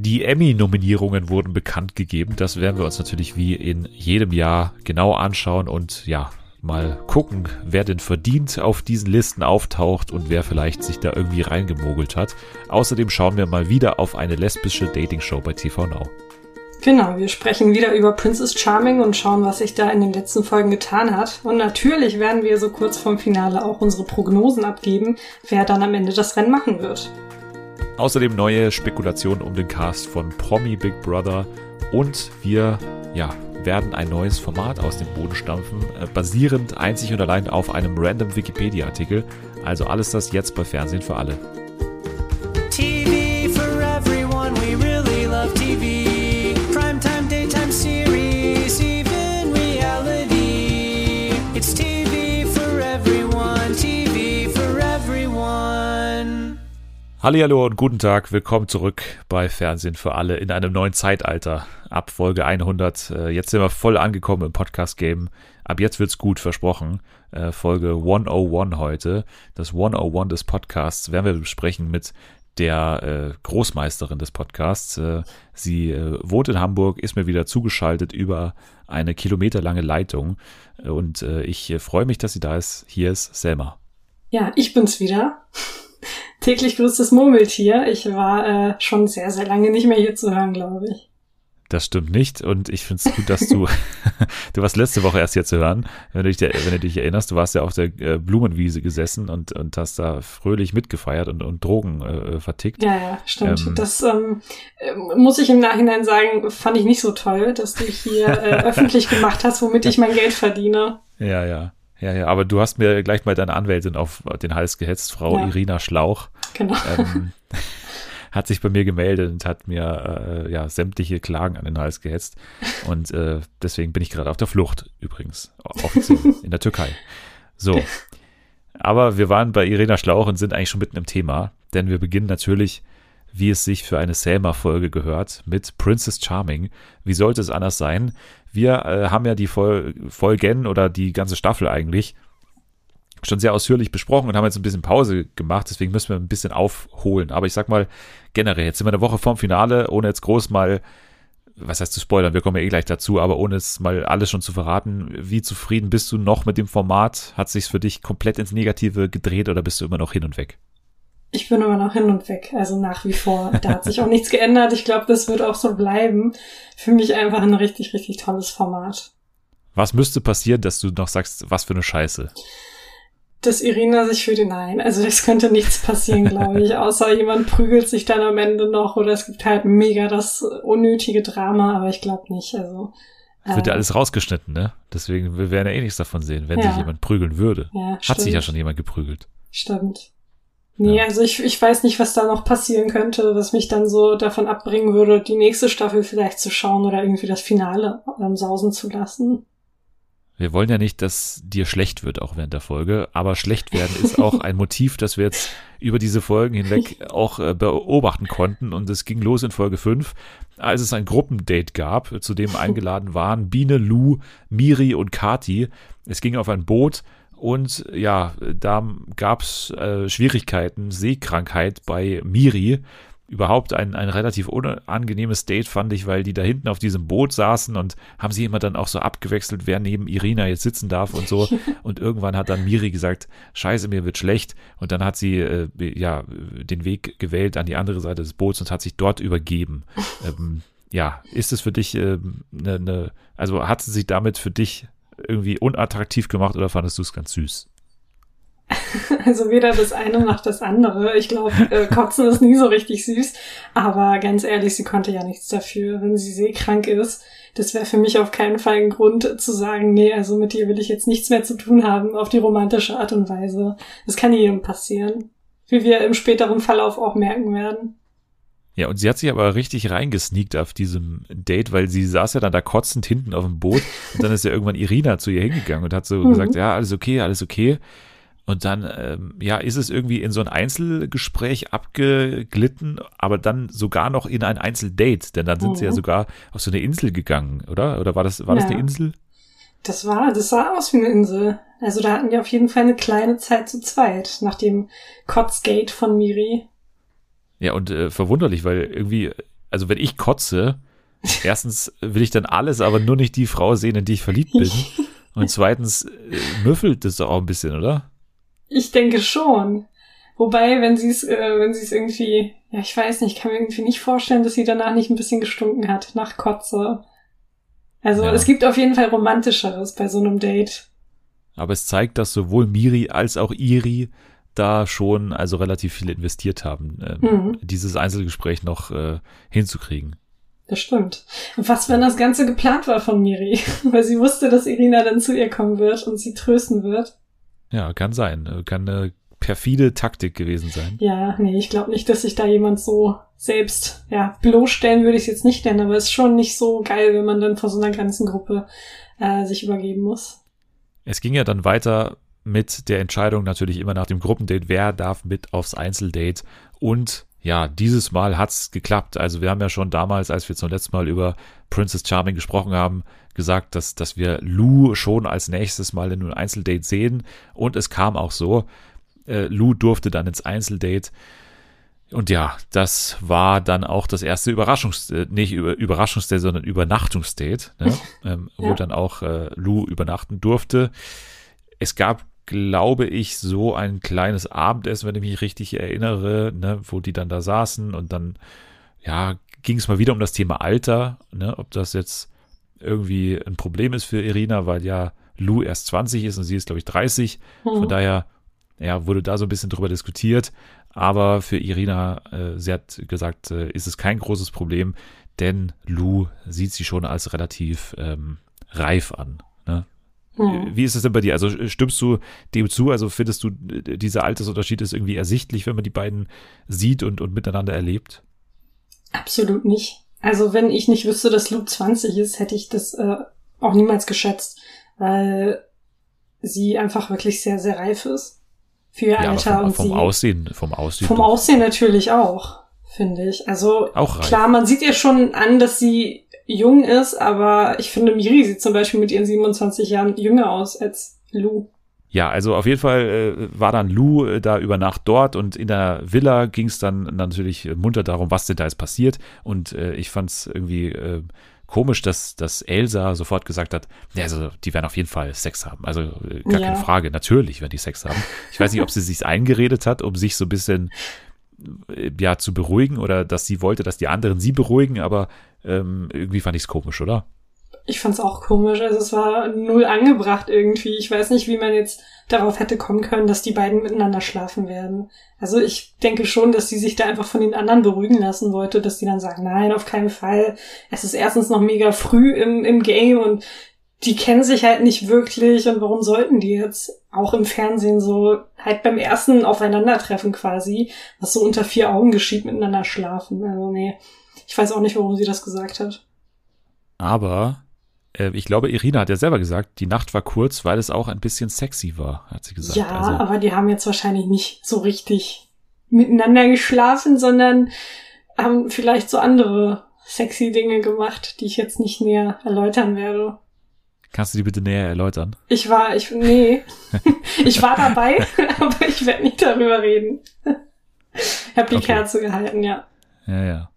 Die Emmy-Nominierungen wurden bekannt gegeben. Das werden wir uns natürlich wie in jedem Jahr genau anschauen und ja, mal gucken, wer denn verdient auf diesen Listen auftaucht und wer vielleicht sich da irgendwie reingemogelt hat. Außerdem schauen wir mal wieder auf eine lesbische Dating-Show bei TV Now. Genau, wir sprechen wieder über Princess Charming und schauen, was sich da in den letzten Folgen getan hat. Und natürlich werden wir so kurz vorm Finale auch unsere Prognosen abgeben, wer dann am Ende das Rennen machen wird. Außerdem neue Spekulationen um den Cast von Promi Big Brother und wir, ja, werden ein neues Format aus dem Boden stampfen, äh, basierend einzig und allein auf einem random Wikipedia-Artikel. Also alles das jetzt bei Fernsehen für alle. TV for everyone, we really love TV. Hallo und guten Tag, willkommen zurück bei Fernsehen für alle in einem neuen Zeitalter ab Folge 100. Äh, jetzt sind wir voll angekommen im Podcast-Game. Ab jetzt wird's gut, versprochen. Äh, Folge 101 heute. Das 101 des Podcasts werden wir besprechen mit der äh, Großmeisterin des Podcasts. Sie wohnt in Hamburg, ist mir wieder zugeschaltet über eine kilometerlange Leitung. Und ich freue mich, dass sie da ist. Hier ist Selma. Ja, ich bin's wieder. Täglich grüßtes Murmeltier. Ich war äh, schon sehr, sehr lange nicht mehr hier zu hören, glaube ich. Das stimmt nicht und ich finde es gut, dass du, du warst letzte Woche erst hier zu hören, wenn du dich, wenn du dich erinnerst, du warst ja auf der äh, Blumenwiese gesessen und, und hast da fröhlich mitgefeiert und, und Drogen äh, vertickt. Ja, ja, stimmt. Ähm, das ähm, äh, muss ich im Nachhinein sagen, fand ich nicht so toll, dass du hier äh, öffentlich gemacht hast, womit ich mein Geld verdiene. Ja, ja. Ja, ja, aber du hast mir gleich mal deine Anwältin auf den Hals gehetzt, Frau ja. Irina Schlauch. Genau. Ähm, hat sich bei mir gemeldet und hat mir äh, ja sämtliche Klagen an den Hals gehetzt. Und äh, deswegen bin ich gerade auf der Flucht, übrigens, offiziell in der Türkei. So. Aber wir waren bei Irena Schlauch und sind eigentlich schon mitten im Thema, denn wir beginnen natürlich, wie es sich für eine Selma-Folge gehört, mit Princess Charming. Wie sollte es anders sein? Wir äh, haben ja die Fol Folgen oder die ganze Staffel eigentlich schon sehr ausführlich besprochen und haben jetzt ein bisschen Pause gemacht, deswegen müssen wir ein bisschen aufholen. Aber ich sag mal, generell, jetzt sind wir eine Woche vorm Finale, ohne jetzt groß mal, was heißt zu spoilern, wir kommen ja eh gleich dazu, aber ohne jetzt mal alles schon zu verraten, wie zufrieden bist du noch mit dem Format? Hat sich's für dich komplett ins Negative gedreht oder bist du immer noch hin und weg? Ich bin immer noch hin und weg, also nach wie vor. Da hat sich auch nichts geändert. Ich glaube, das wird auch so bleiben. Für mich einfach ein richtig, richtig tolles Format. Was müsste passieren, dass du noch sagst, was für eine Scheiße? dass Irina sich für den Nein. Also es könnte nichts passieren, glaube ich, außer jemand prügelt sich dann am Ende noch oder es gibt halt mega das unnötige Drama, aber ich glaube nicht. Also wird ja alles rausgeschnitten, ne? Deswegen wir werden ja eh nichts davon sehen, wenn ja. sich jemand prügeln würde. Ja, Hat stimmt. sich ja schon jemand geprügelt. Stimmt. Nee, ja. also ich, ich weiß nicht, was da noch passieren könnte, was mich dann so davon abbringen würde, die nächste Staffel vielleicht zu schauen oder irgendwie das Finale ähm, sausen zu lassen. Wir wollen ja nicht, dass dir schlecht wird, auch während der Folge, aber schlecht werden ist auch ein Motiv, das wir jetzt über diese Folgen hinweg auch äh, beobachten konnten. Und es ging los in Folge 5, als es ein Gruppendate gab, zu dem eingeladen waren Biene, Lou, Miri und Kati. Es ging auf ein Boot und ja, da gab es äh, Schwierigkeiten, Seekrankheit bei Miri überhaupt ein, ein relativ unangenehmes Date, fand ich, weil die da hinten auf diesem Boot saßen und haben sie immer dann auch so abgewechselt, wer neben Irina jetzt sitzen darf und so. Und irgendwann hat dann Miri gesagt, scheiße, mir wird schlecht. Und dann hat sie äh, ja den Weg gewählt an die andere Seite des Boots und hat sich dort übergeben. ähm, ja, ist es für dich eine, äh, ne, ne, also hat sie sich damit für dich irgendwie unattraktiv gemacht oder fandest du es ganz süß? Also weder das eine noch das andere. Ich glaube, äh, Kotzen ist nie so richtig süß. Aber ganz ehrlich, sie konnte ja nichts dafür, wenn sie seekrank ist. Das wäre für mich auf keinen Fall ein Grund zu sagen, nee, also mit ihr will ich jetzt nichts mehr zu tun haben auf die romantische Art und Weise. Das kann jedem passieren. Wie wir im späteren Verlauf auch merken werden. Ja, und sie hat sich aber richtig reingesneakt auf diesem Date, weil sie saß ja dann da kotzend hinten auf dem Boot und dann ist ja irgendwann Irina zu ihr hingegangen und hat so mhm. gesagt, ja, alles okay, alles okay. Und dann, ähm, ja, ist es irgendwie in so ein Einzelgespräch abgeglitten, aber dann sogar noch in ein Einzeldate, denn dann sind mhm. sie ja mhm. sogar auf so eine Insel gegangen, oder? Oder war das, war ja. das eine Insel? Das war, das sah aus wie eine Insel. Also da hatten die auf jeden Fall eine kleine Zeit zu zweit, nach dem Kotzgate von Miri. Ja, und äh, verwunderlich, weil irgendwie also wenn ich kotze, erstens will ich dann alles, aber nur nicht die Frau sehen, in die ich verliebt bin. Und zweitens äh, müffelt das doch auch ein bisschen, oder? Ich denke schon. Wobei, wenn sie es, äh, wenn sie es irgendwie, ja, ich weiß nicht, kann mir irgendwie nicht vorstellen, dass sie danach nicht ein bisschen gestunken hat nach Kotze. Also ja. es gibt auf jeden Fall romantischeres bei so einem Date. Aber es zeigt, dass sowohl Miri als auch Iri da schon also relativ viel investiert haben, äh, mhm. dieses Einzelgespräch noch äh, hinzukriegen. Das stimmt. Und was, wenn das Ganze geplant war von Miri? Weil sie wusste, dass Irina dann zu ihr kommen wird und sie trösten wird. Ja, kann sein. Kann eine perfide Taktik gewesen sein. Ja, nee, ich glaube nicht, dass sich da jemand so selbst, ja, bloßstellen würde ich es jetzt nicht nennen, aber es ist schon nicht so geil, wenn man dann vor so einer ganzen Gruppe äh, sich übergeben muss. Es ging ja dann weiter mit der Entscheidung natürlich immer nach dem Gruppendate, wer darf mit aufs Einzeldate und ja, dieses Mal hat's geklappt. Also wir haben ja schon damals, als wir zum letzten Mal über Princess Charming gesprochen haben, gesagt, dass, dass wir Lou schon als nächstes Mal in einem Einzeldate sehen. Und es kam auch so. Äh, Lou durfte dann ins Einzeldate. Und ja, das war dann auch das erste Überraschungsdate, äh, nicht Überraschungsdate, sondern Übernachtungsdate, ne? ähm, ja. wo dann auch äh, Lou übernachten durfte. Es gab glaube ich, so ein kleines Abendessen, wenn ich mich richtig erinnere, ne, wo die dann da saßen und dann, ja, ging es mal wieder um das Thema Alter, ne, ob das jetzt irgendwie ein Problem ist für Irina, weil ja Lou erst 20 ist und sie ist, glaube ich, 30. Mhm. Von daher, ja, wurde da so ein bisschen drüber diskutiert. Aber für Irina, äh, sie hat gesagt, äh, ist es kein großes Problem, denn Lou sieht sie schon als relativ ähm, reif an. Ne? Hm. Wie ist es denn bei dir? Also stimmst du dem zu? Also findest du, dieser Altersunterschied ist irgendwie ersichtlich, wenn man die beiden sieht und, und miteinander erlebt? Absolut nicht. Also wenn ich nicht wüsste, dass Luke 20 ist, hätte ich das äh, auch niemals geschätzt, weil sie einfach wirklich sehr, sehr reif ist für ihr ja, Alter. Vom, und vom Aussehen, vom Aussehen. Vom Aussehen natürlich auch, finde ich. Also auch klar, man sieht ihr schon an, dass sie jung ist, aber ich finde, Miri sieht zum Beispiel mit ihren 27 Jahren jünger aus als Lou. Ja, also auf jeden Fall äh, war dann Lou äh, da über Nacht dort und in der Villa ging es dann natürlich munter darum, was denn da jetzt passiert. Und äh, ich fand es irgendwie äh, komisch, dass, dass Elsa sofort gesagt hat, ja, also die werden auf jeden Fall Sex haben. Also äh, gar ja. keine Frage, natürlich werden die Sex haben. Ich weiß nicht, ob sie sich eingeredet hat, um sich so ein bisschen äh, ja zu beruhigen oder dass sie wollte, dass die anderen sie beruhigen, aber ähm, irgendwie fand ich es komisch, oder? Ich fand es auch komisch. Also es war null angebracht irgendwie. Ich weiß nicht, wie man jetzt darauf hätte kommen können, dass die beiden miteinander schlafen werden. Also ich denke schon, dass sie sich da einfach von den anderen beruhigen lassen wollte, dass die dann sagen, nein, auf keinen Fall. Es ist erstens noch mega früh im, im Game und die kennen sich halt nicht wirklich und warum sollten die jetzt auch im Fernsehen so halt beim ersten Aufeinandertreffen quasi, was so unter vier Augen geschieht, miteinander schlafen. Also nee, ich weiß auch nicht, warum sie das gesagt hat. Aber äh, ich glaube, Irina hat ja selber gesagt, die Nacht war kurz, weil es auch ein bisschen sexy war, hat sie gesagt. Ja, also, aber die haben jetzt wahrscheinlich nicht so richtig miteinander geschlafen, sondern haben vielleicht so andere sexy Dinge gemacht, die ich jetzt nicht näher erläutern werde. Kannst du die bitte näher erläutern? Ich war, ich, nee. ich war dabei, aber ich werde nicht darüber reden. Ich habe die okay. Kerze gehalten, ja. Ja, ja.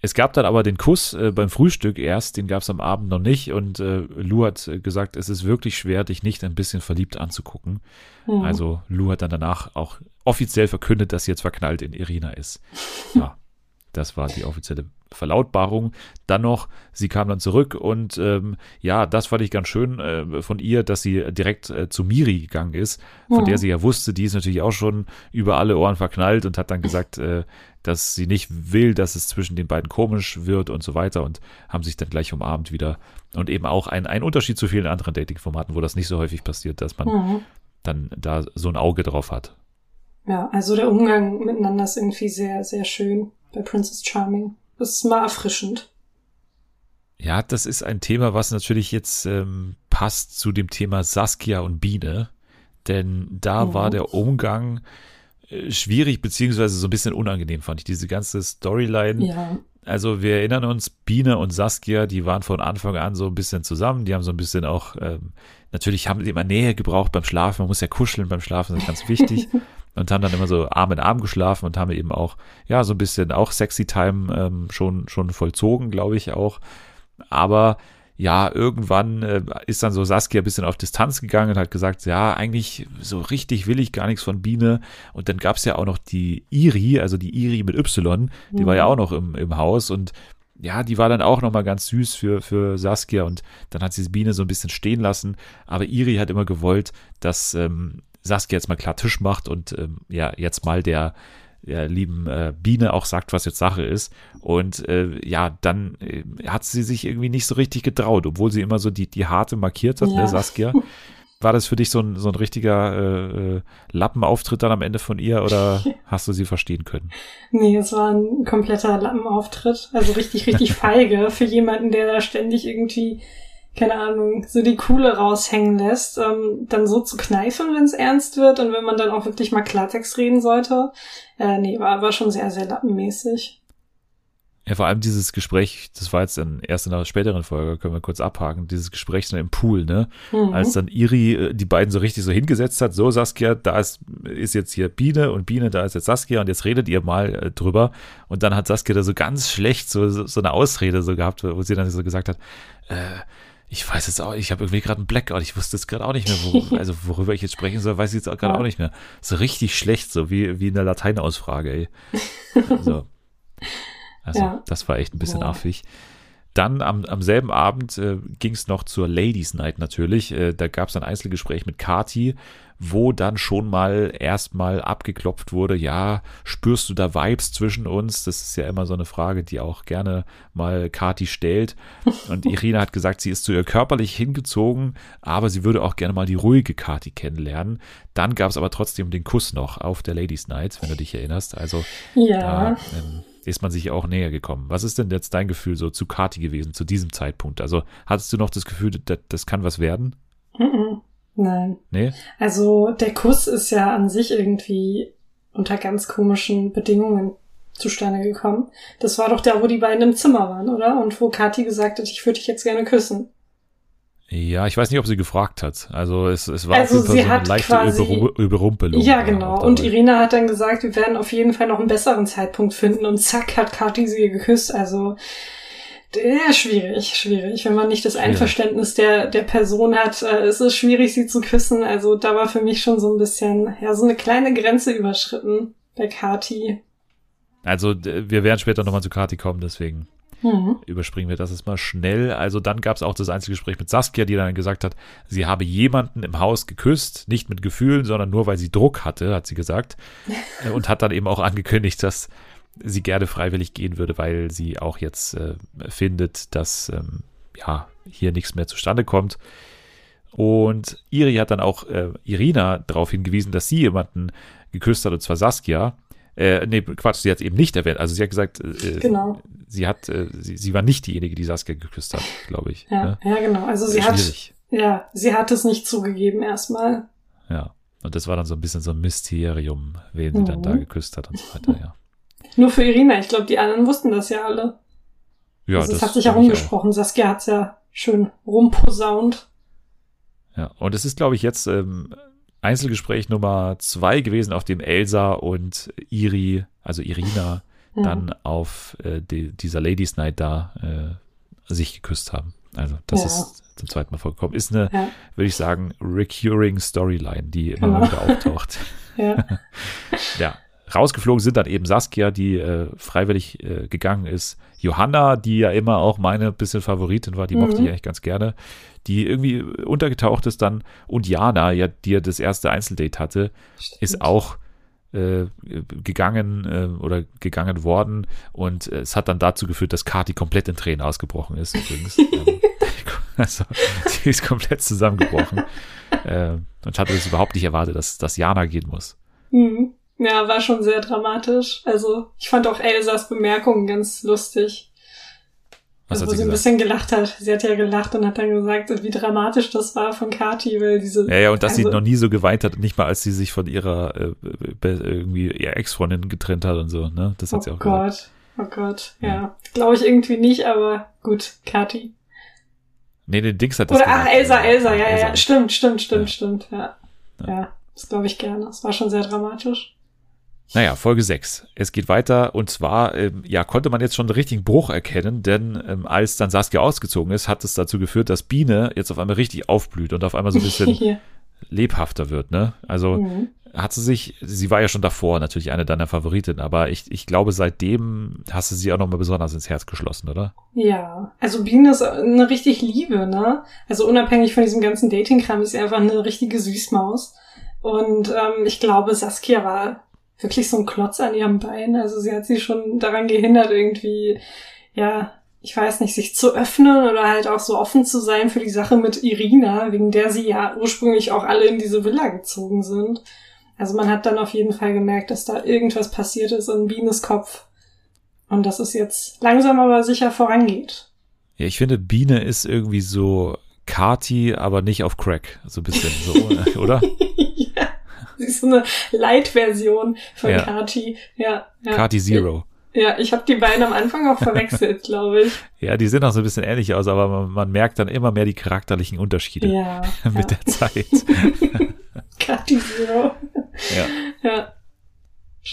Es gab dann aber den Kuss äh, beim Frühstück erst, den gab es am Abend noch nicht. Und äh, Lou hat äh, gesagt, es ist wirklich schwer, dich nicht ein bisschen verliebt anzugucken. Mhm. Also Lou hat dann danach auch offiziell verkündet, dass sie jetzt verknallt in Irina ist. Ja, das war die offizielle Verlautbarung. Dann noch, sie kam dann zurück und ähm, ja, das fand ich ganz schön äh, von ihr, dass sie direkt äh, zu Miri gegangen ist, von mhm. der sie ja wusste, die ist natürlich auch schon über alle Ohren verknallt und hat dann gesagt, äh, dass sie nicht will, dass es zwischen den beiden komisch wird und so weiter und haben sich dann gleich umarmt wieder. Und eben auch ein, ein Unterschied zu vielen anderen Dating-Formaten, wo das nicht so häufig passiert, dass man mhm. dann da so ein Auge drauf hat. Ja, also der Umgang miteinander ist irgendwie sehr, sehr schön bei Princess Charming. Das ist mal erfrischend. Ja, das ist ein Thema, was natürlich jetzt ähm, passt zu dem Thema Saskia und Biene. Denn da mhm. war der Umgang äh, schwierig, beziehungsweise so ein bisschen unangenehm, fand ich. Diese ganze Storyline. Ja. Also wir erinnern uns, Biene und Saskia, die waren von Anfang an so ein bisschen zusammen. Die haben so ein bisschen auch, ähm, natürlich haben sie immer Nähe gebraucht beim Schlafen. Man muss ja kuscheln beim Schlafen, das ist ganz wichtig. und haben dann immer so Arm in Arm geschlafen und haben eben auch, ja, so ein bisschen auch Sexy Time ähm, schon, schon vollzogen, glaube ich auch. Aber ja, irgendwann äh, ist dann so Saskia ein bisschen auf Distanz gegangen und hat gesagt, ja, eigentlich so richtig will ich gar nichts von Biene. Und dann gab es ja auch noch die Iri, also die Iri mit Y, die mhm. war ja mhm. auch noch im, im Haus und ja, die war dann auch nochmal ganz süß für, für Saskia und dann hat sie Biene so ein bisschen stehen lassen. Aber Iri hat immer gewollt, dass ähm, Saskia jetzt mal klar Tisch macht und ähm, ja, jetzt mal der, der lieben äh, Biene auch sagt, was jetzt Sache ist. Und äh, ja, dann äh, hat sie sich irgendwie nicht so richtig getraut, obwohl sie immer so die, die harte markiert hat, ne, ja. ne, Saskia. War das für dich so ein, so ein richtiger äh, äh Lappenauftritt dann am Ende von ihr oder hast du sie verstehen können? Nee, es war ein kompletter Lappenauftritt. Also richtig, richtig feige für jemanden, der da ständig irgendwie keine Ahnung, so die Kuhle raushängen lässt, ähm, dann so zu kneifen, wenn es ernst wird und wenn man dann auch wirklich mal Klartext reden sollte. Äh, nee, war, war schon sehr, sehr lappenmäßig. Ja, vor allem dieses Gespräch, das war jetzt in, erst in einer späteren Folge, können wir kurz abhaken, dieses Gespräch dann im Pool, ne? Mhm. Als dann Iri äh, die beiden so richtig so hingesetzt hat, so Saskia, da ist, ist jetzt hier Biene und Biene, da ist jetzt Saskia und jetzt redet ihr mal äh, drüber. Und dann hat Saskia da so ganz schlecht so, so, so eine Ausrede so gehabt, wo sie dann so gesagt hat, äh, ich weiß jetzt auch, ich habe irgendwie gerade einen Blackout, ich wusste jetzt gerade auch nicht mehr, wo, also worüber ich jetzt sprechen soll, weiß ich jetzt gerade auch nicht mehr. So richtig schlecht, so wie, wie in der Lateinausfrage, ey. Also, also ja. das war echt ein bisschen ja. affig. Dann am, am selben Abend äh, ging es noch zur Ladies Night natürlich. Äh, da gab es ein Einzelgespräch mit Kati, wo dann schon mal erstmal abgeklopft wurde, ja, spürst du da Vibes zwischen uns? Das ist ja immer so eine Frage, die auch gerne mal Kati stellt. Und Irina hat gesagt, sie ist zu ihr körperlich hingezogen, aber sie würde auch gerne mal die ruhige Kati kennenlernen. Dann gab es aber trotzdem den Kuss noch auf der Ladies Night, wenn du dich erinnerst. Also ja. da ähm, ist man sich auch näher gekommen. Was ist denn jetzt dein Gefühl so zu Kati gewesen, zu diesem Zeitpunkt? Also hattest du noch das Gefühl, das, das kann was werden? Nein. Nee? Also der Kuss ist ja an sich irgendwie unter ganz komischen Bedingungen zustande gekommen. Das war doch der, wo die beiden im Zimmer waren, oder? Und wo Kathi gesagt hat, ich würde dich jetzt gerne küssen. Ja, ich weiß nicht, ob sie gefragt hat. Also es, es war also sie so hat eine leichte quasi, Überrumpelung. Ja, genau. Und Irina hat dann gesagt, wir werden auf jeden Fall noch einen besseren Zeitpunkt finden. Und zack, hat Kathi sie geküsst. Also ja, schwierig, schwierig. Wenn man nicht das Einverständnis der, der Person hat, äh, ist es schwierig, sie zu küssen. Also da war für mich schon so ein bisschen, ja, so eine kleine Grenze überschritten bei Kati. Also wir werden später nochmal zu Kati kommen, deswegen Mhm. Überspringen wir das jetzt mal schnell. Also dann gab es auch das Einzelgespräch mit Saskia, die dann gesagt hat, sie habe jemanden im Haus geküsst, nicht mit Gefühlen, sondern nur weil sie Druck hatte, hat sie gesagt. Und hat dann eben auch angekündigt, dass sie gerne freiwillig gehen würde, weil sie auch jetzt äh, findet, dass ähm, ja hier nichts mehr zustande kommt. Und Iri hat dann auch äh, Irina darauf hingewiesen, dass sie jemanden geküsst hat, und zwar Saskia. Äh, nee, Quatsch, sie hat es eben nicht erwähnt. Also sie hat gesagt, äh, genau. Sie hat, äh, sie, sie war nicht diejenige, die Saskia geküsst hat, glaube ich. Ja, ne? ja, genau. Also sie hat, ja, sie hat es nicht zugegeben erstmal. Ja. Und das war dann so ein bisschen so ein Mysterium, wen sie dann da mhm. geküsst hat und so weiter, ja. Nur für Irina. Ich glaube, die anderen wussten das ja alle. Ja, also das, das hat sich ja rumgesprochen. Saskia hat's ja schön rumposaunt. Ja, und es ist, glaube ich, jetzt ähm, Einzelgespräch Nummer zwei gewesen, auf dem Elsa und Iri, also Irina, ja. dann auf äh, die, dieser Ladies Night da äh, sich geküsst haben. Also das ja. ist zum zweiten Mal vorgekommen. Ist eine, ja. würde ich sagen, recurring Storyline, die immer wieder auftaucht. ja. ja. Rausgeflogen sind dann eben Saskia, die äh, freiwillig äh, gegangen ist. Johanna, die ja immer auch meine bisschen Favoritin war, die mhm. mochte ich eigentlich ganz gerne die irgendwie untergetaucht ist dann. Und Jana, ja, die ja das erste Einzeldate hatte, Stimmt. ist auch gegangen äh, oder gegangen worden. Und äh, es hat dann dazu geführt, dass Kati komplett in Tränen ausgebrochen ist, übrigens. ähm, also, sie ist komplett zusammengebrochen. äh, und hatte es überhaupt nicht erwartet, dass, dass Jana gehen muss. Mhm. Ja, war schon sehr dramatisch. Also, ich fand auch Elsas Bemerkungen ganz lustig. Was also, wo sie, ein bisschen gelacht hat. Sie hat ja gelacht und hat dann gesagt, wie dramatisch das war von Kati, weil diese. Ja, ja, und dass also, sie noch nie so geweint hat, nicht mal als sie sich von ihrer äh, irgendwie ihr Ex-Freundin getrennt hat und so, ne? Das hat oh sie auch Gott. gesagt. Oh Gott, ja. ja. Glaube ich irgendwie nicht, aber gut, Kati. Nee, den Dings hat das Oder ach, Elsa, Elsa, ja, ja, ja, stimmt, stimmt, stimmt, ja. stimmt, ja. ja. Das glaube ich gerne. Das war schon sehr dramatisch. Naja, Folge 6. Es geht weiter und zwar, ähm, ja, konnte man jetzt schon einen richtigen Bruch erkennen, denn ähm, als dann Saskia ausgezogen ist, hat es dazu geführt, dass Biene jetzt auf einmal richtig aufblüht und auf einmal so ein bisschen lebhafter wird, ne? Also mhm. hat sie sich, sie war ja schon davor natürlich eine deiner Favoritinnen, aber ich, ich glaube, seitdem hast du sie auch nochmal besonders ins Herz geschlossen, oder? Ja, also Biene ist eine richtig Liebe, ne? Also unabhängig von diesem ganzen Dating-Kram ist sie einfach eine richtige Süßmaus. Und ähm, ich glaube, Saskia war wirklich so ein Klotz an ihrem Bein. Also sie hat sie schon daran gehindert, irgendwie, ja, ich weiß nicht, sich zu öffnen oder halt auch so offen zu sein für die Sache mit Irina, wegen der sie ja ursprünglich auch alle in diese Villa gezogen sind. Also man hat dann auf jeden Fall gemerkt, dass da irgendwas passiert ist in Bienes Kopf. Und dass es jetzt langsam aber sicher vorangeht. Ja, ich finde, Biene ist irgendwie so Kati, aber nicht auf Crack. So ein bisschen so, oder? so eine Light-Version von ja. Kati. Ja, ja. Kati Zero. Ja, ich habe die beiden am Anfang auch verwechselt, glaube ich. Ja, die sehen auch so ein bisschen ähnlich aus, aber man, man merkt dann immer mehr die charakterlichen Unterschiede ja, mit ja. der Zeit. Kati Zero. Ja. ja.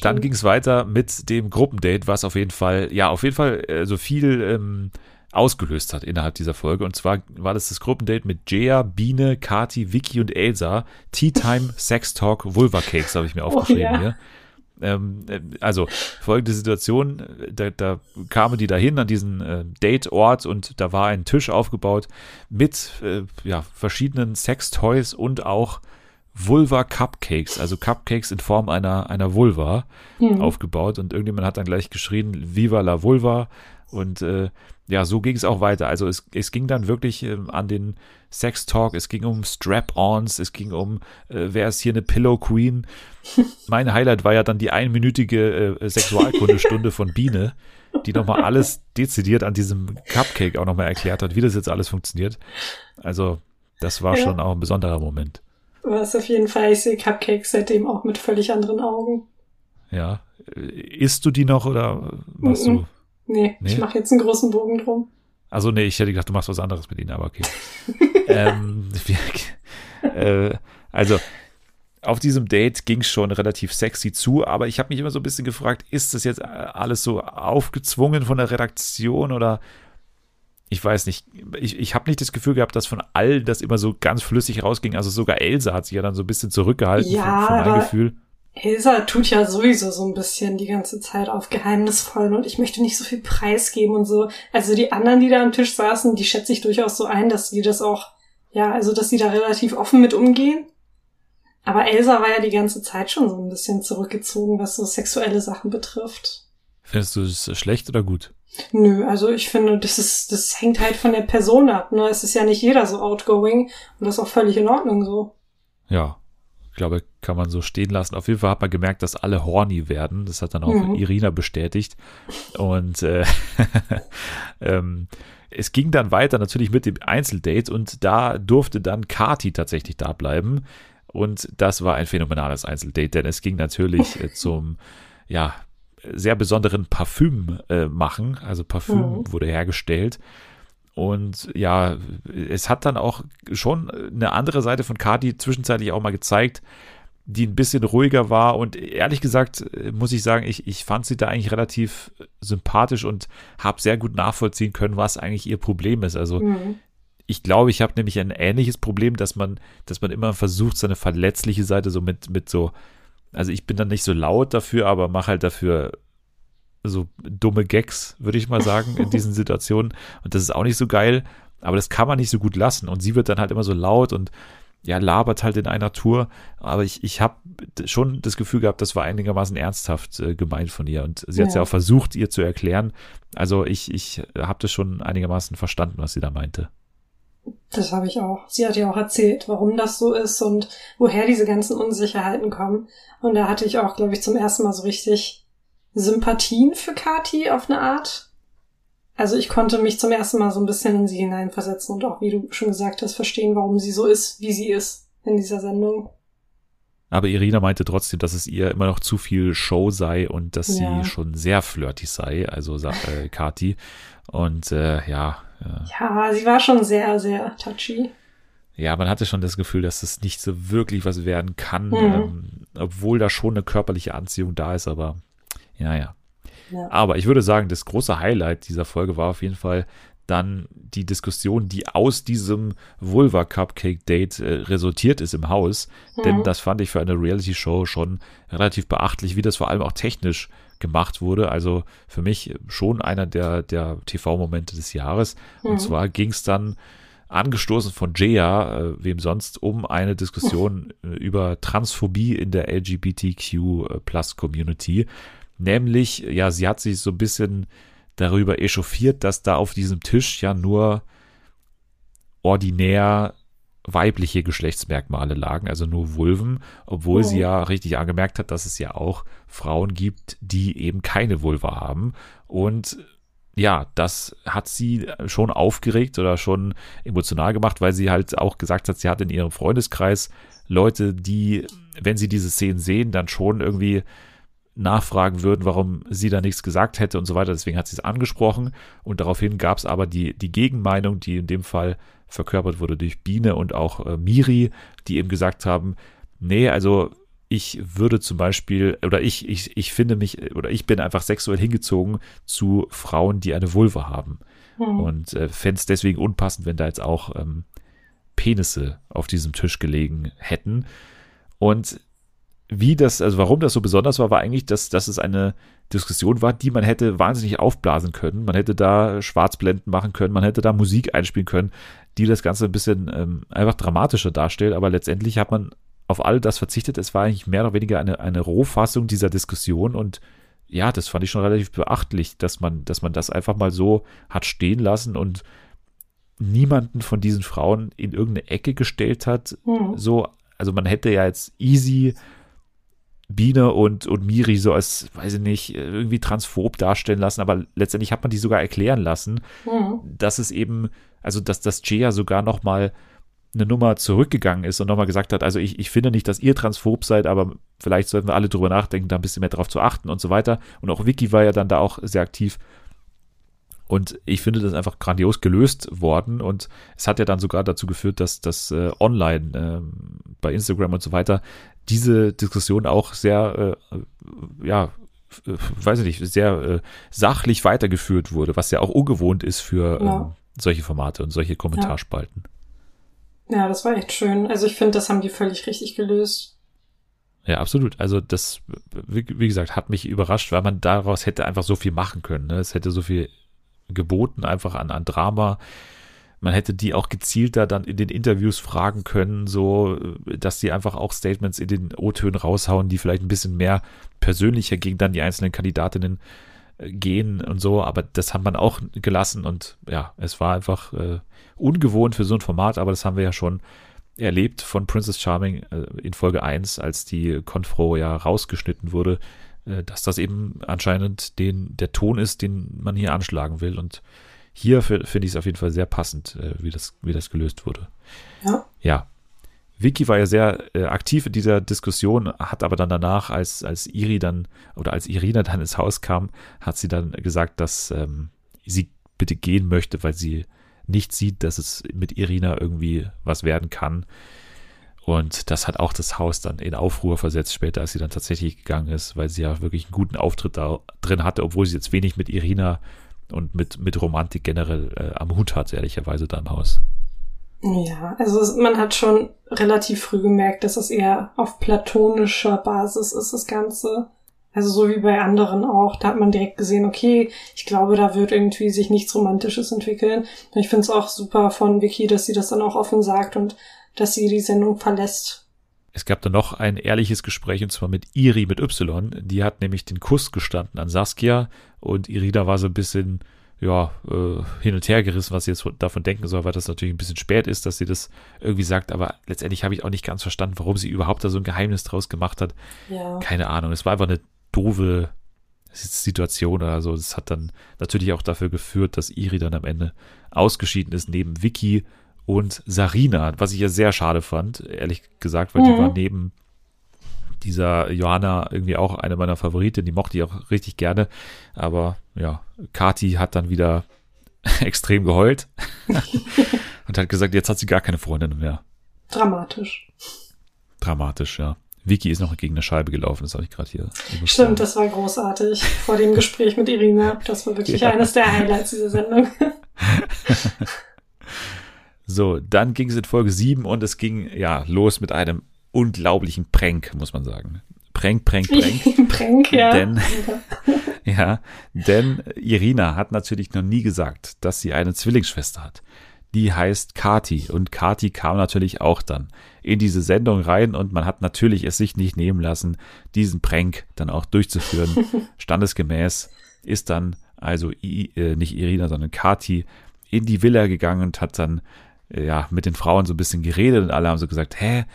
Dann ging es weiter mit dem Gruppendate, was auf jeden Fall, ja, auf jeden Fall äh, so viel ähm, ausgelöst hat innerhalb dieser Folge. Und zwar war das das Gruppendate mit Jaya, Biene, Kati, Vicky und Elsa. Tea Time, Sex Talk, Vulva Cakes habe ich mir oh, aufgeschrieben oh, ja. hier. Ähm, äh, also folgende Situation, da, da kamen die dahin an diesen äh, Date-Ort und da war ein Tisch aufgebaut mit äh, ja, verschiedenen Sex-Toys und auch Vulva Cupcakes, also Cupcakes in Form einer, einer Vulva mhm. aufgebaut und irgendjemand hat dann gleich geschrien, Viva la Vulva und äh, ja, so ging es auch weiter. Also es, es ging dann wirklich äh, an den Sex Talk, es ging um Strap-ons, es ging um, äh, wer ist hier eine Pillow Queen. mein Highlight war ja dann die einminütige äh, Sexualkundestunde von Biene, die nochmal alles dezidiert an diesem Cupcake auch nochmal erklärt hat, wie das jetzt alles funktioniert. Also das war ja. schon auch ein besonderer Moment. Was auf jeden Fall, ich sehe Cupcakes seitdem auch mit völlig anderen Augen. Ja. Äh, isst du die noch oder machst mm -mm. du? Nee, nee? ich mache jetzt einen großen Bogen drum. Also nee, ich hätte gedacht, du machst was anderes mit ihnen, aber okay. ähm, äh, also auf diesem Date ging es schon relativ sexy zu, aber ich habe mich immer so ein bisschen gefragt, ist das jetzt alles so aufgezwungen von der Redaktion oder ich weiß nicht, ich, ich habe nicht das Gefühl gehabt, dass von allen das immer so ganz flüssig rausging. Also sogar Elsa hat sich ja dann so ein bisschen zurückgehalten ja, für, für mein Gefühl. Elsa tut ja sowieso so ein bisschen die ganze Zeit auf geheimnisvoll und ich möchte nicht so viel preisgeben und so. Also die anderen, die da am Tisch saßen, die schätze ich durchaus so ein, dass die das auch, ja, also dass sie da relativ offen mit umgehen. Aber Elsa war ja die ganze Zeit schon so ein bisschen zurückgezogen, was so sexuelle Sachen betrifft. Findest du es schlecht oder gut? Nö, also ich finde, das ist, das hängt halt von der Person ab, ne? Es ist ja nicht jeder so outgoing und das ist auch völlig in Ordnung so. Ja, ich glaube, kann man so stehen lassen. Auf jeden Fall hat man gemerkt, dass alle horny werden. Das hat dann auch mhm. Irina bestätigt. Und äh, ähm, es ging dann weiter natürlich mit dem Einzeldate und da durfte dann Kati tatsächlich da bleiben. Und das war ein phänomenales Einzeldate, denn es ging natürlich äh, zum, ja, sehr besonderen Parfüm äh, machen. Also Parfüm mhm. wurde hergestellt. Und ja, es hat dann auch schon eine andere Seite von Kati zwischenzeitlich auch mal gezeigt, die ein bisschen ruhiger war. Und ehrlich gesagt, muss ich sagen, ich, ich fand sie da eigentlich relativ sympathisch und habe sehr gut nachvollziehen können, was eigentlich ihr Problem ist. Also mhm. ich glaube, ich habe nämlich ein ähnliches Problem, dass man, dass man immer versucht, seine verletzliche Seite so mit, mit so, also ich bin dann nicht so laut dafür, aber mache halt dafür so dumme Gags, würde ich mal sagen, in diesen Situationen. Und das ist auch nicht so geil, aber das kann man nicht so gut lassen. Und sie wird dann halt immer so laut und ja, labert halt in einer Tour. Aber ich, ich habe schon das Gefühl gehabt, das war einigermaßen ernsthaft äh, gemeint von ihr. Und sie hat es ja. ja auch versucht, ihr zu erklären. Also ich, ich habe das schon einigermaßen verstanden, was sie da meinte. Das habe ich auch. Sie hat ja auch erzählt, warum das so ist und woher diese ganzen Unsicherheiten kommen. Und da hatte ich auch, glaube ich, zum ersten Mal so richtig Sympathien für Kati auf eine Art. Also ich konnte mich zum ersten Mal so ein bisschen in sie hineinversetzen und auch, wie du schon gesagt hast, verstehen, warum sie so ist, wie sie ist in dieser Sendung. Aber Irina meinte trotzdem, dass es ihr immer noch zu viel Show sei und dass ja. sie schon sehr flirty sei, also äh, Kati. Und äh, ja. Äh, ja, sie war schon sehr, sehr touchy. ja, man hatte schon das Gefühl, dass es nicht so wirklich was werden kann, mhm. ähm, obwohl da schon eine körperliche Anziehung da ist, aber ja, ja. ja. Aber ich würde sagen, das große Highlight dieser Folge war auf jeden Fall dann die Diskussion, die aus diesem Vulva Cupcake Date äh, resultiert ist im Haus. Mhm. Denn das fand ich für eine Reality Show schon relativ beachtlich, wie das vor allem auch technisch gemacht wurde. Also für mich schon einer der, der TV-Momente des Jahres. Mhm. Und zwar ging es dann angestoßen von Jaya, äh, wem sonst, um eine Diskussion äh, über Transphobie in der LGBTQ Plus Community. Nämlich, ja, sie hat sich so ein bisschen darüber echauffiert, dass da auf diesem Tisch ja nur ordinär weibliche Geschlechtsmerkmale lagen, also nur Vulven, obwohl oh. sie ja richtig angemerkt hat, dass es ja auch Frauen gibt, die eben keine Vulva haben. Und ja, das hat sie schon aufgeregt oder schon emotional gemacht, weil sie halt auch gesagt hat, sie hat in ihrem Freundeskreis Leute, die, wenn sie diese Szenen sehen, dann schon irgendwie nachfragen würden, warum sie da nichts gesagt hätte und so weiter. Deswegen hat sie es angesprochen und daraufhin gab es aber die, die Gegenmeinung, die in dem Fall verkörpert wurde durch Biene und auch äh, Miri, die eben gesagt haben, nee, also ich würde zum Beispiel, oder ich, ich, ich finde mich, oder ich bin einfach sexuell hingezogen zu Frauen, die eine Vulva haben. Mhm. Und äh, fände es deswegen unpassend, wenn da jetzt auch ähm, Penisse auf diesem Tisch gelegen hätten. Und wie das, also warum das so besonders war, war eigentlich, dass, dass es eine Diskussion war, die man hätte wahnsinnig aufblasen können. Man hätte da Schwarzblenden machen können, man hätte da Musik einspielen können, die das Ganze ein bisschen ähm, einfach dramatischer darstellt. Aber letztendlich hat man auf all das verzichtet. Es war eigentlich mehr oder weniger eine, eine Rohfassung dieser Diskussion und ja, das fand ich schon relativ beachtlich, dass man, dass man das einfach mal so hat stehen lassen und niemanden von diesen Frauen in irgendeine Ecke gestellt hat. Mhm. So, also man hätte ja jetzt easy Biene und, und Miri so als, weiß ich nicht, irgendwie transphob darstellen lassen, aber letztendlich hat man die sogar erklären lassen, mhm. dass es eben, also dass das Jaya sogar nochmal eine Nummer zurückgegangen ist und nochmal gesagt hat, also ich, ich finde nicht, dass ihr transphob seid, aber vielleicht sollten wir alle drüber nachdenken, da ein bisschen mehr drauf zu achten und so weiter. Und auch Vicky war ja dann da auch sehr aktiv. Und ich finde das einfach grandios gelöst worden. Und es hat ja dann sogar dazu geführt, dass das äh, online äh, bei Instagram und so weiter diese Diskussion auch sehr, äh, ja, weiß ich nicht, sehr äh, sachlich weitergeführt wurde, was ja auch ungewohnt ist für ja. ähm, solche Formate und solche Kommentarspalten. Ja. ja, das war echt schön. Also ich finde, das haben die völlig richtig gelöst. Ja, absolut. Also das, wie, wie, gesagt, hat mich überrascht, weil man daraus hätte einfach so viel machen können. Ne? Es hätte so viel geboten, einfach an, an Drama man hätte die auch gezielter dann in den Interviews fragen können, so, dass sie einfach auch Statements in den O-Tönen raushauen, die vielleicht ein bisschen mehr persönlicher gegen dann die einzelnen Kandidatinnen äh, gehen und so, aber das hat man auch gelassen und ja, es war einfach äh, ungewohnt für so ein Format, aber das haben wir ja schon erlebt von Princess Charming äh, in Folge 1, als die Konfro ja rausgeschnitten wurde, äh, dass das eben anscheinend den, der Ton ist, den man hier anschlagen will. Und hier finde ich es auf jeden Fall sehr passend, äh, wie, das, wie das gelöst wurde. Ja. Ja. Vicky war ja sehr äh, aktiv in dieser Diskussion, hat aber dann danach, als, als Iri dann oder als Irina dann ins Haus kam, hat sie dann gesagt, dass ähm, sie bitte gehen möchte, weil sie nicht sieht, dass es mit Irina irgendwie was werden kann. Und das hat auch das Haus dann in Aufruhr versetzt, später, als sie dann tatsächlich gegangen ist, weil sie ja wirklich einen guten Auftritt da drin hatte, obwohl sie jetzt wenig mit Irina und mit, mit Romantik generell äh, am Hut hat, ehrlicherweise da im Haus. Ja, also man hat schon relativ früh gemerkt, dass es eher auf platonischer Basis ist, das Ganze. Also so wie bei anderen auch. Da hat man direkt gesehen, okay, ich glaube, da wird irgendwie sich nichts Romantisches entwickeln. Und ich finde es auch super von Vicky, dass sie das dann auch offen sagt und dass sie die Sendung verlässt es gab dann noch ein ehrliches Gespräch und zwar mit Iri mit Y. Die hat nämlich den Kuss gestanden an Saskia und Irina war so ein bisschen ja, äh, hin und her gerissen, was sie jetzt davon denken soll, weil das natürlich ein bisschen spät ist, dass sie das irgendwie sagt, aber letztendlich habe ich auch nicht ganz verstanden, warum sie überhaupt da so ein Geheimnis draus gemacht hat. Ja. Keine Ahnung. Es war einfach eine doofe Situation oder so. Das hat dann natürlich auch dafür geführt, dass Iri dann am Ende ausgeschieden ist, neben Vicky und Sarina, was ich ja sehr schade fand, ehrlich gesagt, weil mhm. die war neben dieser Johanna irgendwie auch eine meiner Favoriten, die mochte ich auch richtig gerne, aber ja, Kati hat dann wieder extrem geheult. Und hat gesagt, jetzt hat sie gar keine Freundin mehr. Dramatisch. Dramatisch, ja. Vicky ist noch gegen eine Scheibe gelaufen, das habe ich gerade hier. Stimmt, das war großartig vor dem Gespräch mit Irina. Das war wirklich ja. eines der Highlights dieser Sendung. so, dann ging es in Folge 7 und es ging ja los mit einem unglaublichen Prank, muss man sagen. Prank, Prank, Prank. Prank, ja. Denn, ja, denn Irina hat natürlich noch nie gesagt, dass sie eine Zwillingsschwester hat. Die heißt Kati und Kati kam natürlich auch dann in diese Sendung rein und man hat natürlich es sich nicht nehmen lassen, diesen Prank dann auch durchzuführen. Standesgemäß ist dann also äh, nicht Irina, sondern Kati in die Villa gegangen und hat dann äh, ja mit den Frauen so ein bisschen geredet und alle haben so gesagt, hä,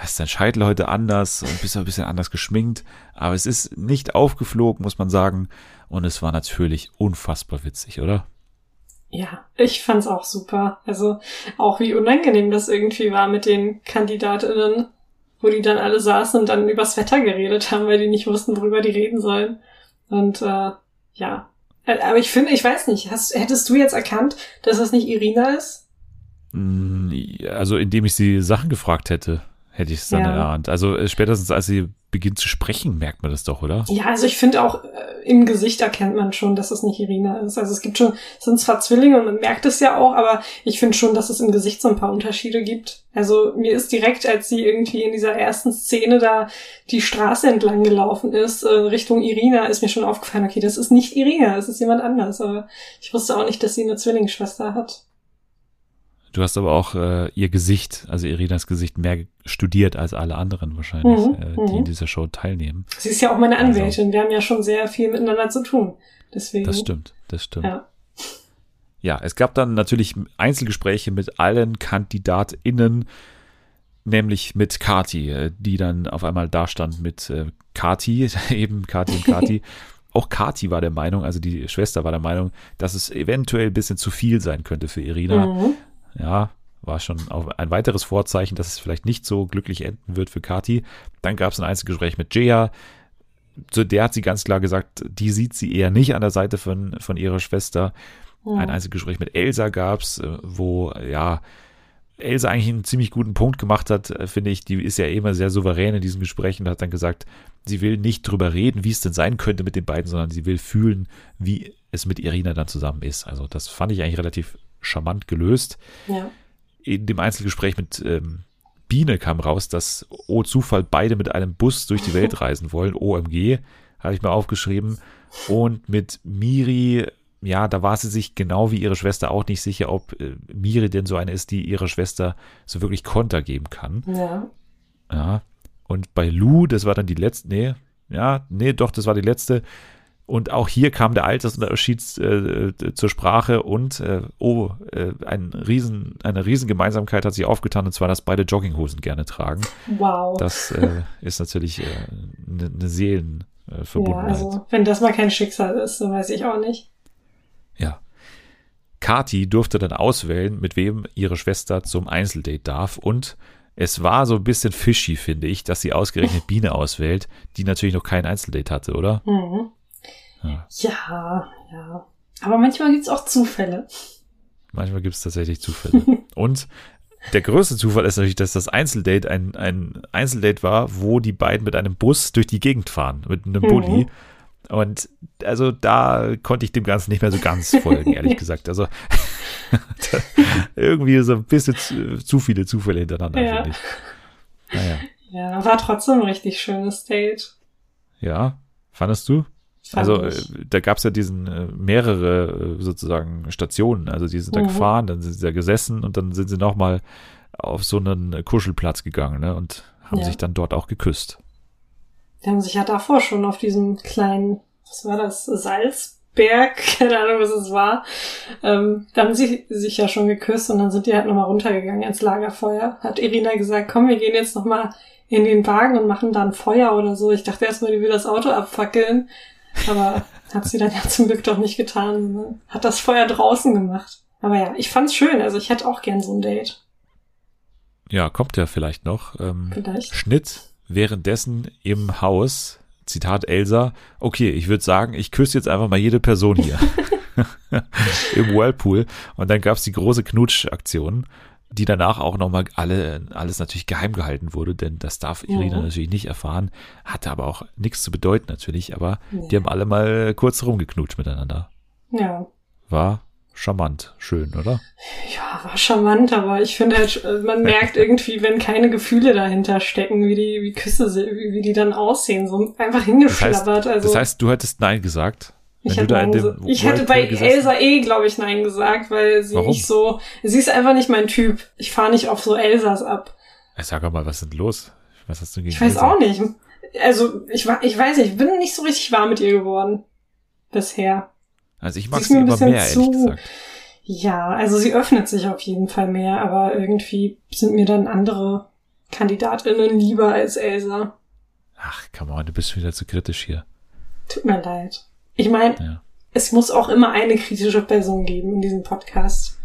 hast dein Scheitel heute anders und bist ein bisschen anders geschminkt, aber es ist nicht aufgeflogen, muss man sagen, und es war natürlich unfassbar witzig, oder? Ja, ich fand's auch super. Also auch wie unangenehm das irgendwie war mit den KandidatInnen, wo die dann alle saßen und dann übers Wetter geredet haben, weil die nicht wussten, worüber die reden sollen. Und äh, ja. Äh, aber ich finde, ich weiß nicht, hast, hättest du jetzt erkannt, dass das nicht Irina ist? Mm, also indem ich sie Sachen gefragt hätte hätte ich es dann ja. erahnt. Also äh, spätestens als sie beginnt zu sprechen, merkt man das doch, oder? Ja, also ich finde auch äh, im Gesicht erkennt man schon, dass es nicht Irina ist. Also es gibt schon, es sind zwar Zwillinge und man merkt es ja auch, aber ich finde schon, dass es im Gesicht so ein paar Unterschiede gibt. Also mir ist direkt, als sie irgendwie in dieser ersten Szene da die Straße entlang gelaufen ist, äh, Richtung Irina, ist mir schon aufgefallen, okay, das ist nicht Irina, das ist jemand anders. Aber ich wusste auch nicht, dass sie eine Zwillingsschwester hat. Du hast aber auch äh, ihr Gesicht, also Irinas Gesicht, mehr studiert als alle anderen wahrscheinlich, mhm, äh, die in mhm. dieser Show teilnehmen. Sie ist ja auch meine also Anwältin. Also, Wir haben ja schon sehr viel miteinander zu tun. Deswegen. Das stimmt, das stimmt. Ja. ja, es gab dann natürlich Einzelgespräche mit allen KandidatInnen, nämlich mit Kati, äh, die dann auf einmal da stand mit äh, Kati, eben Kati und Kati. auch Kati war der Meinung, also die Schwester war der Meinung, dass es eventuell ein bisschen zu viel sein könnte für Irina. Mhm ja, war schon ein weiteres Vorzeichen, dass es vielleicht nicht so glücklich enden wird für Kati. Dann gab es ein Einzelgespräch mit Jaya. Zu der hat sie ganz klar gesagt, die sieht sie eher nicht an der Seite von, von ihrer Schwester. Ja. Ein Einzelgespräch mit Elsa gab es, äh, wo, ja, Elsa eigentlich einen ziemlich guten Punkt gemacht hat, äh, finde ich. Die ist ja immer sehr souverän in diesen Gesprächen und hat dann gesagt, sie will nicht drüber reden, wie es denn sein könnte mit den beiden, sondern sie will fühlen, wie es mit Irina dann zusammen ist. Also das fand ich eigentlich relativ charmant gelöst. Ja. In dem Einzelgespräch mit ähm, Biene kam raus, dass, oh Zufall, beide mit einem Bus durch die Welt reisen wollen. OMG, habe ich mir aufgeschrieben. Und mit Miri, ja, da war sie sich genau wie ihre Schwester auch nicht sicher, ob äh, Miri denn so eine ist, die ihrer Schwester so wirklich Konter geben kann. Ja. Ja. Und bei Lou, das war dann die letzte, nee, ja, nee, doch, das war die letzte, und auch hier kam der Altersunterschied äh, zur Sprache und äh, oh, äh, ein Riesen, eine Riesengemeinsamkeit hat sich aufgetan, und zwar, dass beide Jogginghosen gerne tragen. Wow. Das äh, ist natürlich eine äh, ne Seelenverbundenheit. ja, also wenn das mal kein Schicksal ist, so weiß ich auch nicht. Ja. Kati durfte dann auswählen, mit wem ihre Schwester zum Einzeldate darf und es war so ein bisschen fishy, finde ich, dass sie ausgerechnet Biene auswählt, die natürlich noch kein Einzeldate hatte, oder? Mhm. Ja, ja. Aber manchmal gibt es auch Zufälle. Manchmal gibt es tatsächlich Zufälle. Und der größte Zufall ist natürlich, dass das Einzeldate ein, ein Einzeldate war, wo die beiden mit einem Bus durch die Gegend fahren, mit einem Bulli. Mhm. Und also da konnte ich dem Ganzen nicht mehr so ganz folgen, ehrlich gesagt. Also irgendwie so ein bisschen zu, zu viele Zufälle hintereinander, ja. finde ich. Naja. Ja, war trotzdem ein richtig schönes Date. Ja, fandest du? Also äh, da gab es ja diesen äh, mehrere äh, sozusagen Stationen. Also die sind da mhm. gefahren, dann sind sie da gesessen und dann sind sie nochmal auf so einen Kuschelplatz gegangen ne, und haben ja. sich dann dort auch geküsst. Die haben sich ja davor schon auf diesem kleinen, was war das, Salzberg, keine Ahnung, was es war, ähm, da haben sie sich ja schon geküsst und dann sind die halt nochmal runtergegangen ins Lagerfeuer. Hat Irina gesagt, komm, wir gehen jetzt nochmal in den Wagen und machen da ein Feuer oder so. Ich dachte erstmal, die will das Auto abfackeln. Aber hat sie dann ja zum Glück doch nicht getan. Ne? Hat das Feuer draußen gemacht. Aber ja, ich fand's schön. Also ich hätte auch gern so ein Date. Ja, kommt ja vielleicht noch. Ähm, vielleicht. Schnitt währenddessen im Haus. Zitat Elsa. Okay, ich würde sagen, ich küsse jetzt einfach mal jede Person hier. im Whirlpool. Und dann gab es die große Knutsch-Aktion, die danach auch nochmal alle, alles natürlich geheim gehalten wurde, denn das darf Irina ja. natürlich nicht erfahren, hatte aber auch nichts zu bedeuten natürlich, aber ja. die haben alle mal kurz rumgeknutscht miteinander. Ja. War charmant, schön, oder? Ja, war charmant, aber ich finde halt, äh, man merkt irgendwie, wenn keine Gefühle dahinter stecken, wie die, wie Küsse, wie die dann aussehen, so einfach hingeschlabbert. Das heißt, also, das heißt du hättest Nein gesagt? Ich, hätte, ich hätte bei Elsa eh, glaube ich, Nein gesagt, weil sie Warum? nicht so, sie ist einfach nicht mein Typ. Ich fahre nicht auf so Elsas ab. Ich sag mal, was ist denn los? Was hast du gegen Ich weiß Elsa? auch nicht. Also, ich, ich weiß nicht, ich bin nicht so richtig warm mit ihr geworden. Bisher. Also ich mag sie, sie immer mehr, zu, ehrlich gesagt. Ja, also sie öffnet sich auf jeden Fall mehr, aber irgendwie sind mir dann andere KandidatInnen lieber als Elsa. Ach, come on, du bist wieder zu kritisch hier. Tut mir leid. Ich meine, ja. es muss auch immer eine kritische Person geben in diesem Podcast.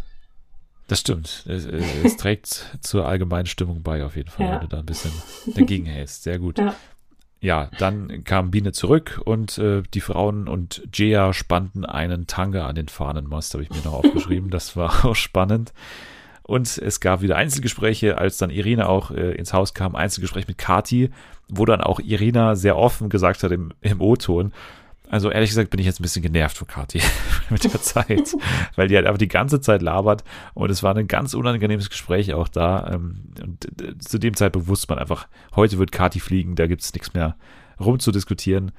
Das stimmt. Es, es trägt zur allgemeinen Stimmung bei, auf jeden Fall, ja. wenn du da ein bisschen dagegen hältst. Sehr gut. Ja. ja dann kam Biene zurück und äh, die Frauen und Jea spannten einen Tanga an den Fahnenmast, habe ich mir noch aufgeschrieben. Das war auch spannend. Und es gab wieder Einzelgespräche, als dann Irina auch äh, ins Haus kam, Einzelgespräch mit Kati, wo dann auch Irina sehr offen gesagt hat im, im O-Ton, also ehrlich gesagt bin ich jetzt ein bisschen genervt von Kathi mit der Zeit, weil die halt einfach die ganze Zeit labert und es war ein ganz unangenehmes Gespräch auch da. Ähm, und äh, zu dem Zeitpunkt wusste man einfach, heute wird Kathi fliegen, da gibt es nichts mehr rumzudiskutieren.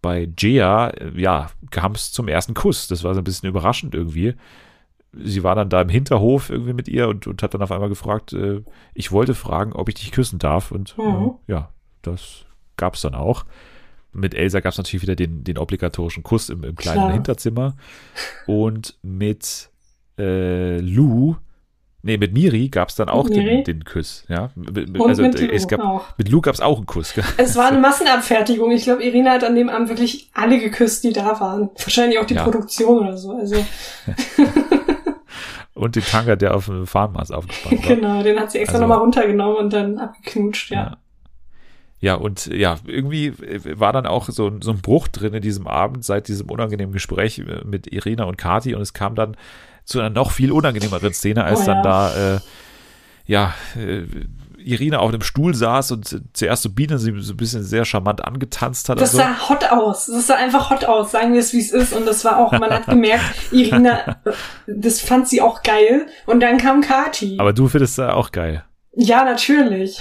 Bei Jea, äh, ja, kam es zum ersten Kuss. Das war so ein bisschen überraschend irgendwie. Sie war dann da im Hinterhof irgendwie mit ihr und, und hat dann auf einmal gefragt, äh, ich wollte fragen, ob ich dich küssen darf. Und mhm. ja, das gab es dann auch mit Elsa gab es natürlich wieder den, den obligatorischen Kuss im, im kleinen Klar. Hinterzimmer. Und mit äh, Lou, nee, mit Miri gab es dann auch den, den Kuss. Ja? Und also mit Lou es gab, auch. Mit Lou gab es auch einen Kuss. Es war eine Massenabfertigung. Ich glaube, Irina hat an dem Abend wirklich alle geküsst, die da waren. Wahrscheinlich auch die ja. Produktion oder so. Also. und den Tanga, der auf dem Farmhaus aufgespannt war. Genau, den hat sie extra also, nochmal runtergenommen und dann abgeknutscht, ja. ja. Ja, und ja, irgendwie war dann auch so, so ein Bruch drin in diesem Abend seit diesem unangenehmen Gespräch äh, mit Irina und Kati und es kam dann zu einer noch viel unangenehmeren Szene, als oh, dann da, äh, ja, äh, Irina auf einem Stuhl saß und zuerst so Biene sie so ein bisschen sehr charmant angetanzt hat. Das so. sah hot aus. Das sah einfach hot aus, sagen wir es, wie es ist. Und das war auch, man hat gemerkt, Irina, das fand sie auch geil. Und dann kam Kati. Aber du findest das auch geil. Ja, natürlich.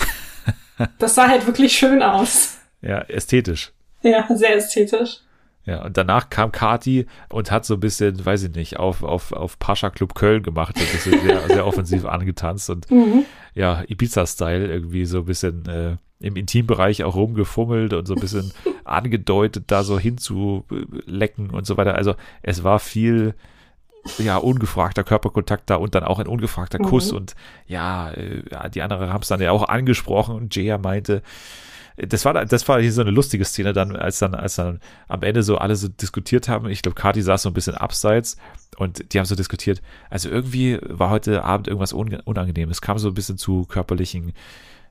Das sah halt wirklich schön aus. Ja, ästhetisch. Ja, sehr ästhetisch. Ja, und danach kam Kati und hat so ein bisschen, weiß ich nicht, auf, auf, auf Pascha Club Köln gemacht, ein bisschen sehr, sehr offensiv angetanzt und mhm. ja, Ibiza-Style irgendwie so ein bisschen äh, im Intimbereich auch rumgefummelt und so ein bisschen angedeutet, da so hinzulecken und so weiter. Also es war viel, ja, ungefragter Körperkontakt da und dann auch ein ungefragter mhm. Kuss und ja, äh, die anderen haben es dann ja auch angesprochen und Jaya meinte, das war, das war hier so eine lustige Szene dann, als dann, als dann am Ende so alle so diskutiert haben. Ich glaube, Kati saß so ein bisschen abseits und die haben so diskutiert. Also irgendwie war heute Abend irgendwas unangenehm. Es kam so ein bisschen zu körperlichen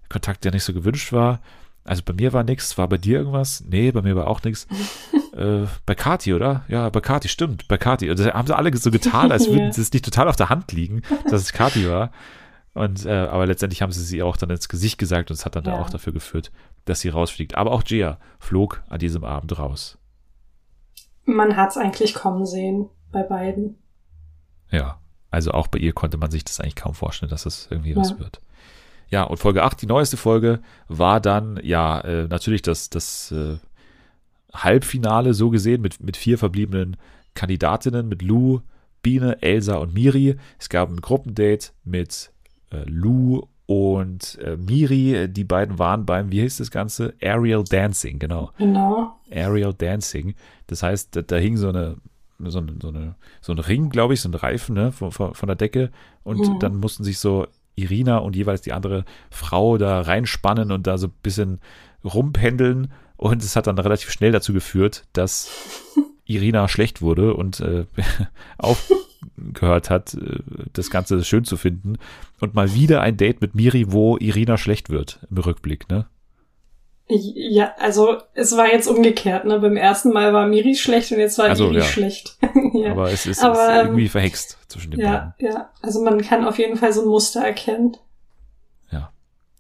Kontakt, der nicht so gewünscht war. Also bei mir war nichts, war bei dir irgendwas? Nee, bei mir war auch nichts. äh, bei Kati, oder? Ja, bei Kati, stimmt, bei Kati. Und das haben sie alle so getan, als würden es nicht total auf der Hand liegen, dass es Kati war. Und, äh, aber letztendlich haben sie sie auch dann ins Gesicht gesagt und es hat dann ja. auch dafür geführt, dass sie rausfliegt. Aber auch Gia flog an diesem Abend raus. Man hat es eigentlich kommen sehen bei beiden. Ja, also auch bei ihr konnte man sich das eigentlich kaum vorstellen, dass es irgendwie ja. was wird. Ja, und Folge 8, die neueste Folge, war dann, ja, äh, natürlich das, das äh, Halbfinale so gesehen mit, mit vier verbliebenen Kandidatinnen, mit Lou, Biene, Elsa und Miri. Es gab ein Gruppendate mit äh, Lou und äh, Miri. Die beiden waren beim, wie hieß das Ganze? Aerial Dancing, genau. Genau. Aerial Dancing. Das heißt, da, da hing so eine so, eine, so, eine, so ein Ring, glaube ich, so ein Reifen ne, von, von, der Decke. Und mhm. dann mussten sich so Irina und jeweils die andere Frau da reinspannen und da so ein bisschen rumpendeln. Und es hat dann relativ schnell dazu geführt, dass Irina schlecht wurde und äh, aufgehört hat, äh, das Ganze schön zu finden. Und mal wieder ein Date mit Miri, wo Irina schlecht wird im Rückblick, ne? Ja, also es war jetzt umgekehrt, ne? Beim ersten Mal war Miri schlecht und jetzt war also, Iri ja. schlecht. ja. Aber es ist, Aber, ist irgendwie verhext zwischen den ja, beiden. Ja, also man kann auf jeden Fall so ein Muster erkennen.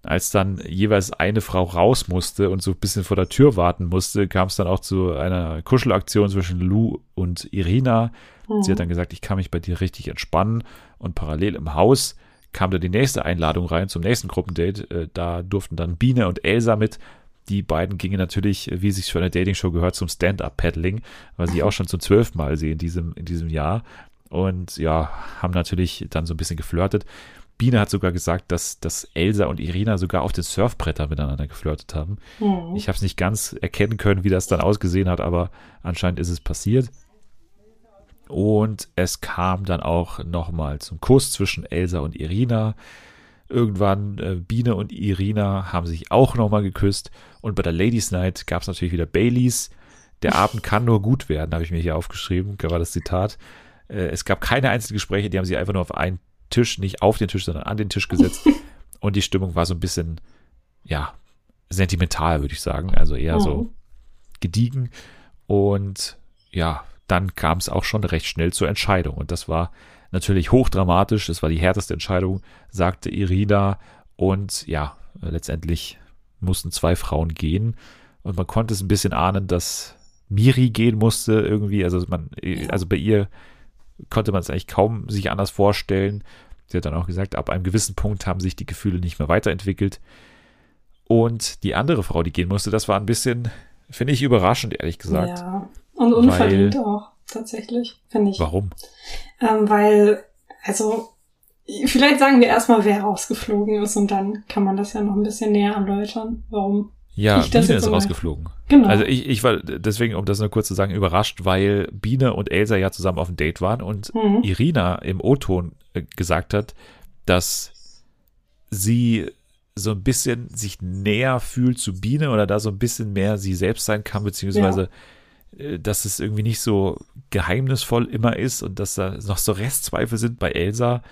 Als dann jeweils eine Frau raus musste und so ein bisschen vor der Tür warten musste, kam es dann auch zu einer Kuschelaktion zwischen Lou und Irina. Mhm. Sie hat mhm. dann gesagt, ich kann mich bei dir richtig entspannen und parallel im Haus kam da die nächste Einladung rein zum nächsten Gruppendate. Äh, da durften dann Biene und Elsa mit die beiden gingen natürlich, wie es sich für eine Dating-Show gehört, zum Stand-Up-Paddling, weil sie auch schon zum zwölften Mal sehen in diesem, in diesem Jahr. Und ja, haben natürlich dann so ein bisschen geflirtet. Biene hat sogar gesagt, dass, dass Elsa und Irina sogar auf den Surfbrettern miteinander geflirtet haben. Mhm. Ich habe es nicht ganz erkennen können, wie das dann ausgesehen hat, aber anscheinend ist es passiert. Und es kam dann auch nochmal zum Kuss zwischen Elsa und Irina. Irgendwann äh, Biene und Irina haben sich auch nochmal geküsst. Und bei der Ladies Night gab es natürlich wieder Baileys. Der Abend kann nur gut werden, habe ich mir hier aufgeschrieben, war das Zitat. Äh, es gab keine einzelnen Gespräche, die haben sich einfach nur auf einen Tisch, nicht auf den Tisch, sondern an den Tisch gesetzt. und die Stimmung war so ein bisschen, ja, sentimental, würde ich sagen. Also eher oh. so mhm. gediegen. Und ja, dann kam es auch schon recht schnell zur Entscheidung. Und das war natürlich hochdramatisch. Das war die härteste Entscheidung, sagte Irina. Und ja, letztendlich mussten zwei Frauen gehen. Und man konnte es ein bisschen ahnen, dass Miri gehen musste irgendwie. Also man, also bei ihr konnte man es eigentlich kaum sich anders vorstellen. Sie hat dann auch gesagt, ab einem gewissen Punkt haben sich die Gefühle nicht mehr weiterentwickelt. Und die andere Frau, die gehen musste, das war ein bisschen, finde ich, überraschend, ehrlich gesagt. Ja, und unverdient weil, auch tatsächlich, finde ich. Warum? Ähm, weil, also, vielleicht sagen wir erstmal, wer rausgeflogen ist und dann kann man das ja noch ein bisschen näher erläutern, warum. Ja, ich Biene ist rausgeflogen. Genau. Also ich, ich war deswegen, um das nur kurz zu sagen, überrascht, weil Biene und Elsa ja zusammen auf dem Date waren und mhm. Irina im O-Ton äh, gesagt hat, dass sie so ein bisschen sich näher fühlt zu Biene oder da so ein bisschen mehr sie selbst sein kann, beziehungsweise ja äh, dass es irgendwie nicht so geheimnisvoll immer ist und dass da noch so Restzweifel sind bei Elsa.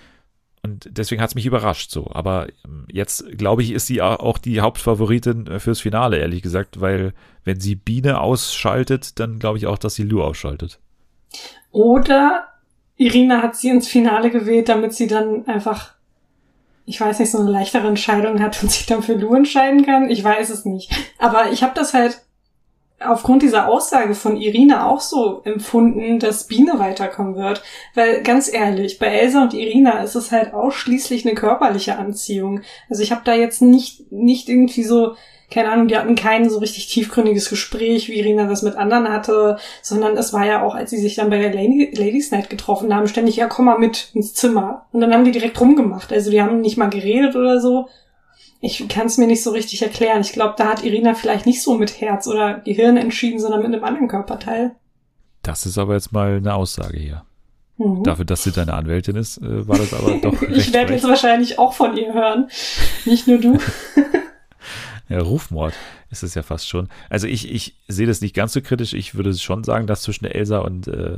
Und deswegen hat es mich überrascht so. Aber ähm, jetzt, glaube ich, ist sie auch die Hauptfavoritin äh, fürs Finale, ehrlich gesagt, weil wenn sie Biene ausschaltet, dann glaube ich auch, dass sie Lu ausschaltet. Oder Irina hat sie ins Finale gewählt, damit sie dann einfach, ich weiß nicht, so eine leichtere Entscheidung hat und sich dann für Lu entscheiden kann. Ich weiß es nicht. Aber ich habe das halt aufgrund dieser Aussage von Irina auch so empfunden, dass Biene weiterkommen wird. Weil ganz ehrlich, bei Elsa und Irina ist es halt ausschließlich eine körperliche Anziehung. Also ich habe da jetzt nicht, nicht irgendwie so, keine Ahnung, die hatten kein so richtig tiefgründiges Gespräch, wie Irina das mit anderen hatte, sondern es war ja auch, als sie sich dann bei der Ladies Night getroffen haben, ständig, ja, komm mal mit ins Zimmer. Und dann haben die direkt rumgemacht. Also die haben nicht mal geredet oder so, ich kann es mir nicht so richtig erklären. Ich glaube, da hat Irina vielleicht nicht so mit Herz oder Gehirn entschieden, sondern mit einem anderen Körperteil. Das ist aber jetzt mal eine Aussage hier. Mhm. Dafür, dass sie deine Anwältin ist, äh, war das aber doch. ich werde jetzt wahrscheinlich auch von ihr hören. Nicht nur du. ja, Rufmord ist es ja fast schon. Also ich, ich sehe das nicht ganz so kritisch. Ich würde schon sagen, dass zwischen Elsa und äh,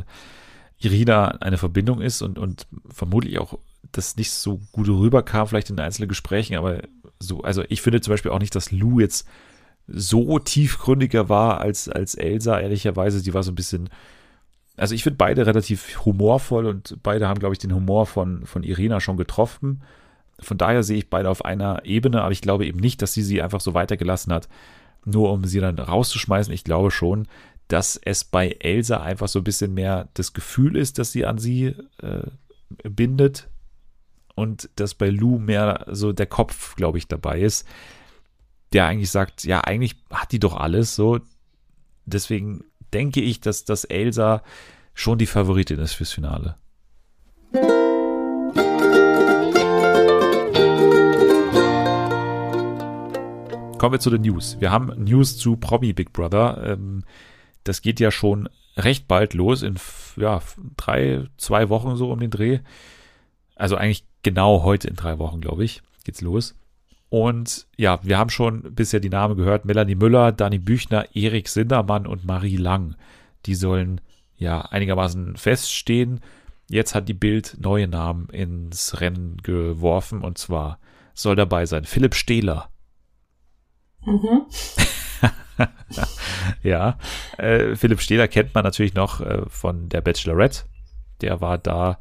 Irina eine Verbindung ist und, und vermutlich auch das nicht so gut rüberkam, vielleicht in einzelnen Gesprächen, aber so, also ich finde zum Beispiel auch nicht, dass Lou jetzt so tiefgründiger war als, als Elsa, ehrlicherweise. Die war so ein bisschen, also ich finde beide relativ humorvoll und beide haben, glaube ich, den Humor von, von Irina schon getroffen. Von daher sehe ich beide auf einer Ebene, aber ich glaube eben nicht, dass sie sie einfach so weitergelassen hat, nur um sie dann rauszuschmeißen. Ich glaube schon, dass es bei Elsa einfach so ein bisschen mehr das Gefühl ist, dass sie an sie äh, bindet, und dass bei Lou mehr so der Kopf, glaube ich, dabei ist, der eigentlich sagt, ja, eigentlich hat die doch alles so. Deswegen denke ich, dass das Elsa schon die Favoritin ist fürs Finale. Kommen wir zu den News. Wir haben News zu Promi Big Brother. Ähm, das geht ja schon recht bald los, in ja, drei, zwei Wochen so um den Dreh. Also eigentlich genau heute in drei Wochen, glaube ich, geht's los. Und ja, wir haben schon bisher die Namen gehört. Melanie Müller, Dani Büchner, Erik Sindermann und Marie Lang. Die sollen ja einigermaßen feststehen. Jetzt hat die Bild neue Namen ins Rennen geworfen und zwar soll dabei sein Philipp Stehler. Mhm. ja, äh, Philipp Stehler kennt man natürlich noch äh, von der Bachelorette. Der war da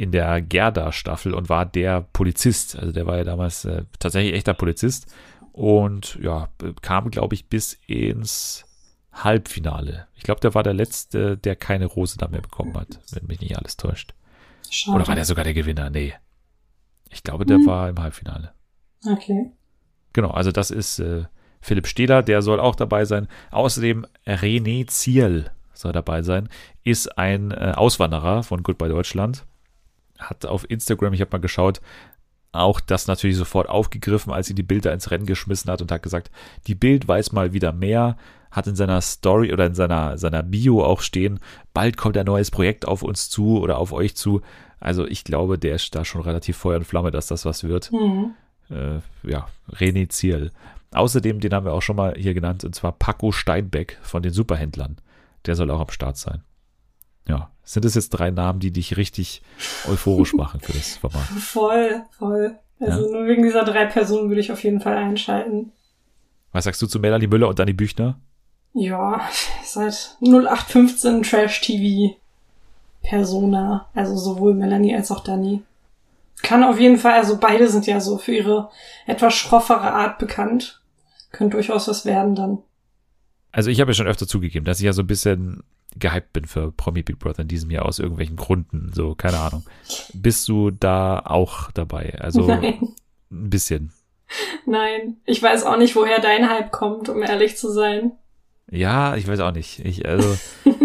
in der Gerda-Staffel und war der Polizist. Also der war ja damals äh, tatsächlich echter Polizist und ja, kam, glaube ich, bis ins Halbfinale. Ich glaube, der war der Letzte, der keine Rose da mehr bekommen hat, wenn mich nicht alles täuscht. Schade. Oder war der sogar der Gewinner? Nee. Ich glaube, der hm. war im Halbfinale. Okay. Genau, also das ist äh, Philipp Stehler, der soll auch dabei sein. Außerdem René Ziel soll dabei sein, ist ein äh, Auswanderer von Goodbye Deutschland. Hat auf Instagram, ich habe mal geschaut, auch das natürlich sofort aufgegriffen, als sie die Bilder ins Rennen geschmissen hat und hat gesagt, die Bild weiß mal wieder mehr, hat in seiner Story oder in seiner, seiner Bio auch stehen, bald kommt ein neues Projekt auf uns zu oder auf euch zu. Also ich glaube, der ist da schon relativ Feuer und Flamme, dass das was wird. Mhm. Äh, ja, René Ziel. Außerdem, den haben wir auch schon mal hier genannt, und zwar Paco Steinbeck von den Superhändlern. Der soll auch am Start sein. Ja, sind das jetzt drei Namen, die dich richtig euphorisch machen für das Format? Voll, voll. Also ja? nur wegen dieser drei Personen würde ich auf jeden Fall einschalten. Was sagst du zu Melanie Müller und Dani Büchner? Ja, seit 0815 Trash TV Persona. Also sowohl Melanie als auch Dani. Kann auf jeden Fall, also beide sind ja so für ihre etwas schroffere Art bekannt. Könnte durchaus was werden dann. Also ich habe ja schon öfter zugegeben, dass ich ja so ein bisschen gehypt bin für Promi Big Brother in diesem Jahr aus irgendwelchen Gründen. So, keine Ahnung. Bist du da auch dabei? Also Nein. ein bisschen. Nein, ich weiß auch nicht, woher dein Hype kommt, um ehrlich zu sein. Ja, ich weiß auch nicht. Ich, also,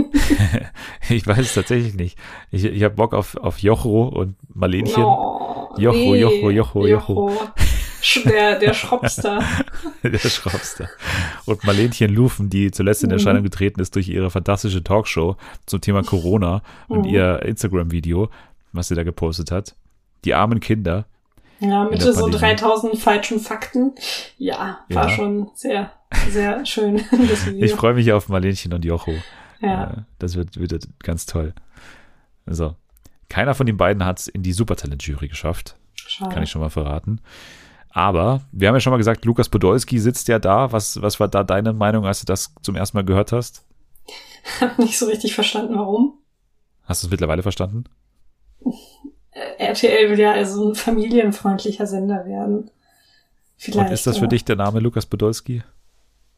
ich weiß es tatsächlich nicht. Ich, ich habe Bock auf, auf Jochro und Marlenchen. Oh, Jocho, nee. Jocho, Jocho, Jocho. Der, der Schropster. der Schropster. Und Marlenchen Lufen, die zuletzt in Erscheinung mhm. getreten ist durch ihre fantastische Talkshow zum Thema Corona und mhm. ihr Instagram-Video, was sie da gepostet hat. Die armen Kinder. Ja, mit so 3000 falschen Fakten. Ja, war ja. schon sehr sehr schön, das Video. Ich freue mich auf Marlenchen und Jocho. Ja. Das wird, wird ganz toll. Also, keiner von den beiden hat es in die Supertalent-Jury geschafft. Schade. Kann ich schon mal verraten. Aber wir haben ja schon mal gesagt, Lukas Podolski sitzt ja da. Was, was war da deine Meinung, als du das zum ersten Mal gehört hast? Hab nicht so richtig verstanden, warum. Hast du es mittlerweile verstanden? RTL will ja also ein familienfreundlicher Sender werden. Vielleicht, Und ist das für dich der Name Lukas Podolski?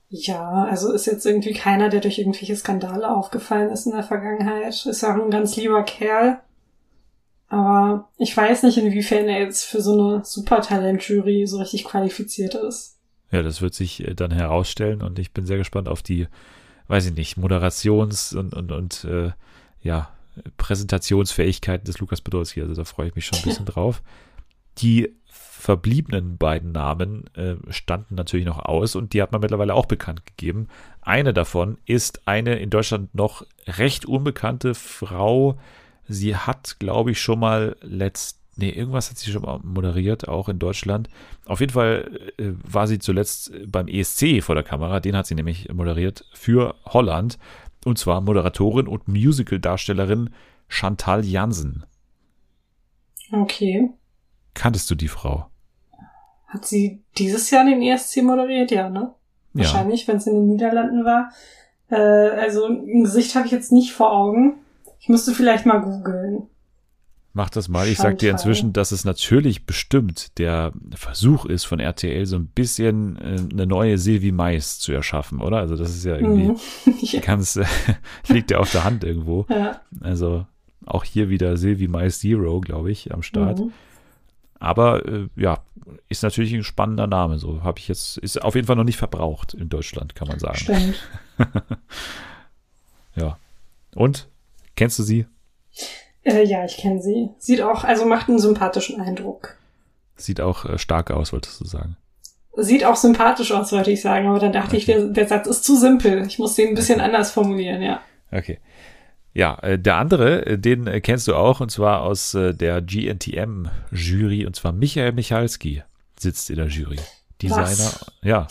Ja, also ist jetzt irgendwie keiner, der durch irgendwelche Skandale aufgefallen ist in der Vergangenheit. Ist ja ein ganz lieber Kerl. Aber ich weiß nicht, inwiefern er jetzt für so eine Supertalent-Jury so richtig qualifiziert ist. Ja, das wird sich äh, dann herausstellen und ich bin sehr gespannt auf die, weiß ich nicht, Moderations- und, und, und äh, ja, Präsentationsfähigkeiten des Lukas Podolski. Also da freue ich mich schon ein bisschen drauf. Die verbliebenen beiden Namen äh, standen natürlich noch aus und die hat man mittlerweile auch bekannt gegeben. Eine davon ist eine in Deutschland noch recht unbekannte Frau. Sie hat, glaube ich, schon mal letzt, nee, irgendwas hat sie schon mal moderiert, auch in Deutschland. Auf jeden Fall äh, war sie zuletzt beim ESC vor der Kamera, den hat sie nämlich moderiert für Holland. Und zwar Moderatorin und Musical-Darstellerin Chantal Jansen. Okay. Kanntest du die Frau? Hat sie dieses Jahr den ESC moderiert? Ja, ne? Ja. Wahrscheinlich, wenn es in den Niederlanden war. Äh, also ein Gesicht habe ich jetzt nicht vor Augen. Ich müsste vielleicht mal googeln. Mach das mal. Ich sag dir inzwischen, dass es natürlich bestimmt der Versuch ist von RTL, so ein bisschen äh, eine neue Silvi Mais zu erschaffen, oder? Also das ist ja irgendwie mhm. ja. ganz, äh, liegt ja auf der Hand irgendwo. Ja. Also auch hier wieder Silvi Mais Zero, glaube ich, am Start. Mhm. Aber äh, ja, ist natürlich ein spannender Name. So habe ich jetzt, ist auf jeden Fall noch nicht verbraucht in Deutschland, kann man sagen. Stimmt. ja. Und? Kennst du sie? Äh, ja, ich kenne sie. Sieht auch, also macht einen sympathischen Eindruck. Sieht auch äh, stark aus, wolltest du sagen. Sieht auch sympathisch aus, wollte ich sagen, aber dann dachte okay. ich, der, der Satz ist zu simpel. Ich muss den ein bisschen okay. anders formulieren, ja. Okay. Ja, äh, der andere, äh, den äh, kennst du auch, und zwar aus der GNTM-Jury, und zwar Michael Michalski sitzt in der Jury. Designer, Was? ja.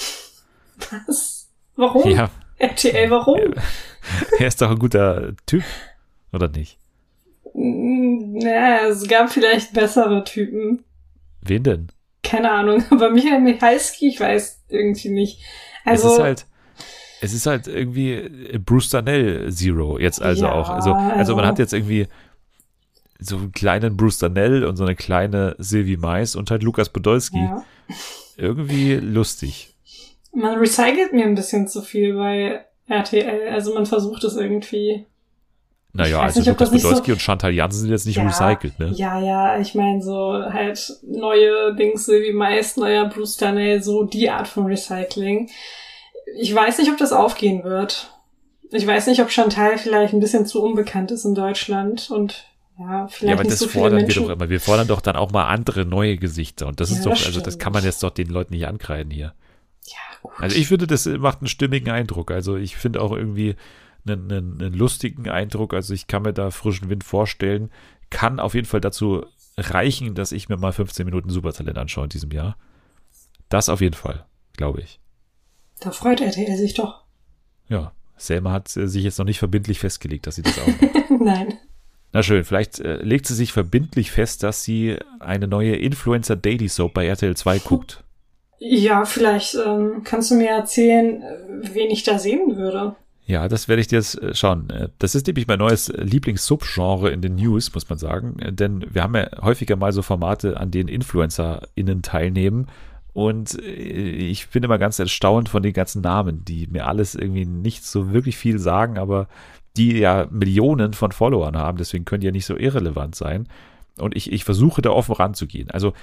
Was? Warum? Ja. RTL, warum? Er ist doch ein guter Typ, oder nicht? Naja, mm, es gab vielleicht bessere Typen. Wen denn? Keine Ahnung, aber Michael Michalski, ich weiß irgendwie nicht. Also, es ist halt, es ist halt irgendwie Bruce Danell Zero jetzt also ja, auch. Also, also, also man hat jetzt irgendwie so einen kleinen Bruce Danell und so eine kleine Sylvie Mais und halt Lukas Podolski. Ja. Irgendwie lustig. Man recycelt mir ein bisschen zu viel bei RTL. Also man versucht es irgendwie. Naja, also nicht, Lukas Podolski so, und Chantal Jansen sind jetzt nicht ja, recycelt, ne? Ja, ja, ich meine so halt neue Dings, Sylvie Mais, neuer Bruce Danell, so die Art von Recycling. Ich weiß nicht, ob das aufgehen wird. Ich weiß nicht, ob Chantal vielleicht ein bisschen zu unbekannt ist in Deutschland und ja, vielleicht ja, aber nicht das so fordern Menschen. wir doch immer. Wir fordern doch dann auch mal andere neue Gesichter. Und das ja, ist doch, das also das kann man jetzt doch den Leuten nicht ankreiden hier. Ja, gut. Also ich finde, das macht einen stimmigen Eindruck. Also ich finde auch irgendwie einen, einen, einen lustigen Eindruck. Also ich kann mir da frischen Wind vorstellen. Kann auf jeden Fall dazu reichen, dass ich mir mal 15 Minuten Supertalent anschaue in diesem Jahr. Das auf jeden Fall, glaube ich. Da freut RTL sich doch. Ja, Selma hat äh, sich jetzt noch nicht verbindlich festgelegt, dass sie das auch macht. Nein. Na schön, vielleicht äh, legt sie sich verbindlich fest, dass sie eine neue Influencer Daily Soap bei RTL 2 guckt. Ja, vielleicht ähm, kannst du mir erzählen, äh, wen ich da sehen würde. Ja, das werde ich dir jetzt äh, schauen. Äh, das ist nämlich mein neues Lieblings-Subgenre in den News, muss man sagen. Denn wir haben ja häufiger mal so Formate, an denen InfluencerInnen teilnehmen. Und ich bin immer ganz erstaunt von den ganzen Namen, die mir alles irgendwie nicht so wirklich viel sagen, aber die ja Millionen von Followern haben, deswegen können die ja nicht so irrelevant sein. Und ich, ich versuche da offen ranzugehen. Also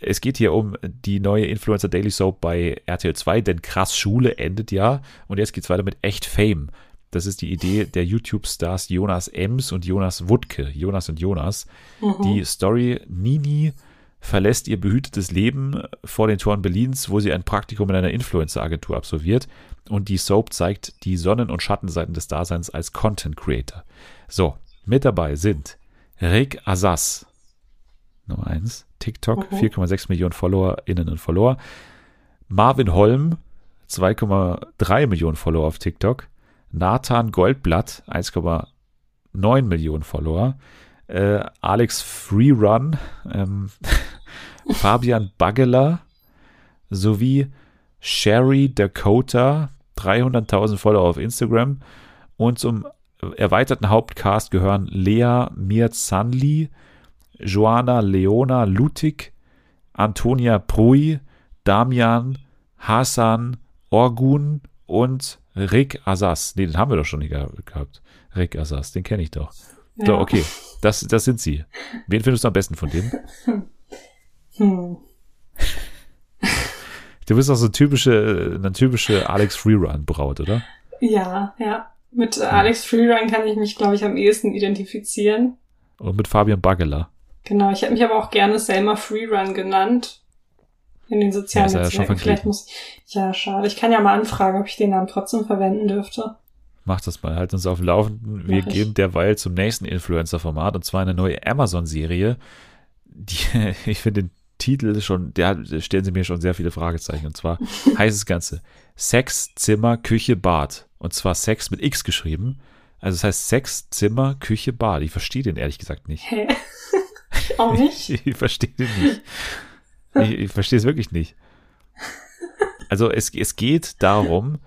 es geht hier um die neue Influencer Daily Soap bei RTL 2, denn krass Schule endet ja. Und jetzt geht es weiter mit echt Fame. Das ist die Idee der YouTube-Stars Jonas Ems und Jonas Wuttke, Jonas und Jonas. Mhm. Die Story Nini verlässt ihr behütetes Leben vor den Toren Berlins, wo sie ein Praktikum in einer Influencer-Agentur absolviert. Und die Soap zeigt die Sonnen- und Schattenseiten des Daseins als Content Creator. So, mit dabei sind Rick Asas, Nummer 1, TikTok, mhm. 4,6 Millionen FollowerInnen und Follower. Marvin Holm, 2,3 Millionen Follower auf TikTok. Nathan Goldblatt, 1,9 Millionen Follower. Äh, Alex Freerun, ähm, Fabian Baggeler sowie Sherry Dakota, 300.000 Follower auf Instagram. Und zum erweiterten Hauptcast gehören Lea Mirzanli, Joana Leona Lutig, Antonia Prui, Damian, Hassan, Orgun und Rick Asas. Nee, den haben wir doch schon gehabt. Rick Asas, den kenne ich doch. Ja. So, okay, das, das sind sie. Wen findest du am besten von denen? Hm. Du bist auch so typische, eine typische Alex Freerun-Braut, oder? Ja, ja. Mit Alex Freerun kann ich mich, glaube ich, am ehesten identifizieren. Und mit Fabian Baggeler. Genau, ich hätte mich aber auch gerne Selma Freerun genannt. In den sozialen ja, Netzwerken. Ja Vielleicht muss Ja, schade. Ich kann ja mal anfragen, ob ich den Namen trotzdem verwenden dürfte. Mach das mal, halt uns auf dem Laufenden. Wir gehen derweil zum nächsten Influencer-Format und zwar eine neue Amazon-Serie. Die, ich finde den Titel schon, der stellen sie mir schon sehr viele Fragezeichen. Und zwar heißt das Ganze Sex, Zimmer, Küche, Bad. Und zwar Sex mit X geschrieben. Also das heißt Sex, Zimmer, Küche, Bad. Ich verstehe den ehrlich gesagt nicht. Hä? Auch nicht? ich verstehe den nicht. Ich, ich verstehe es wirklich nicht. Also es, es geht darum,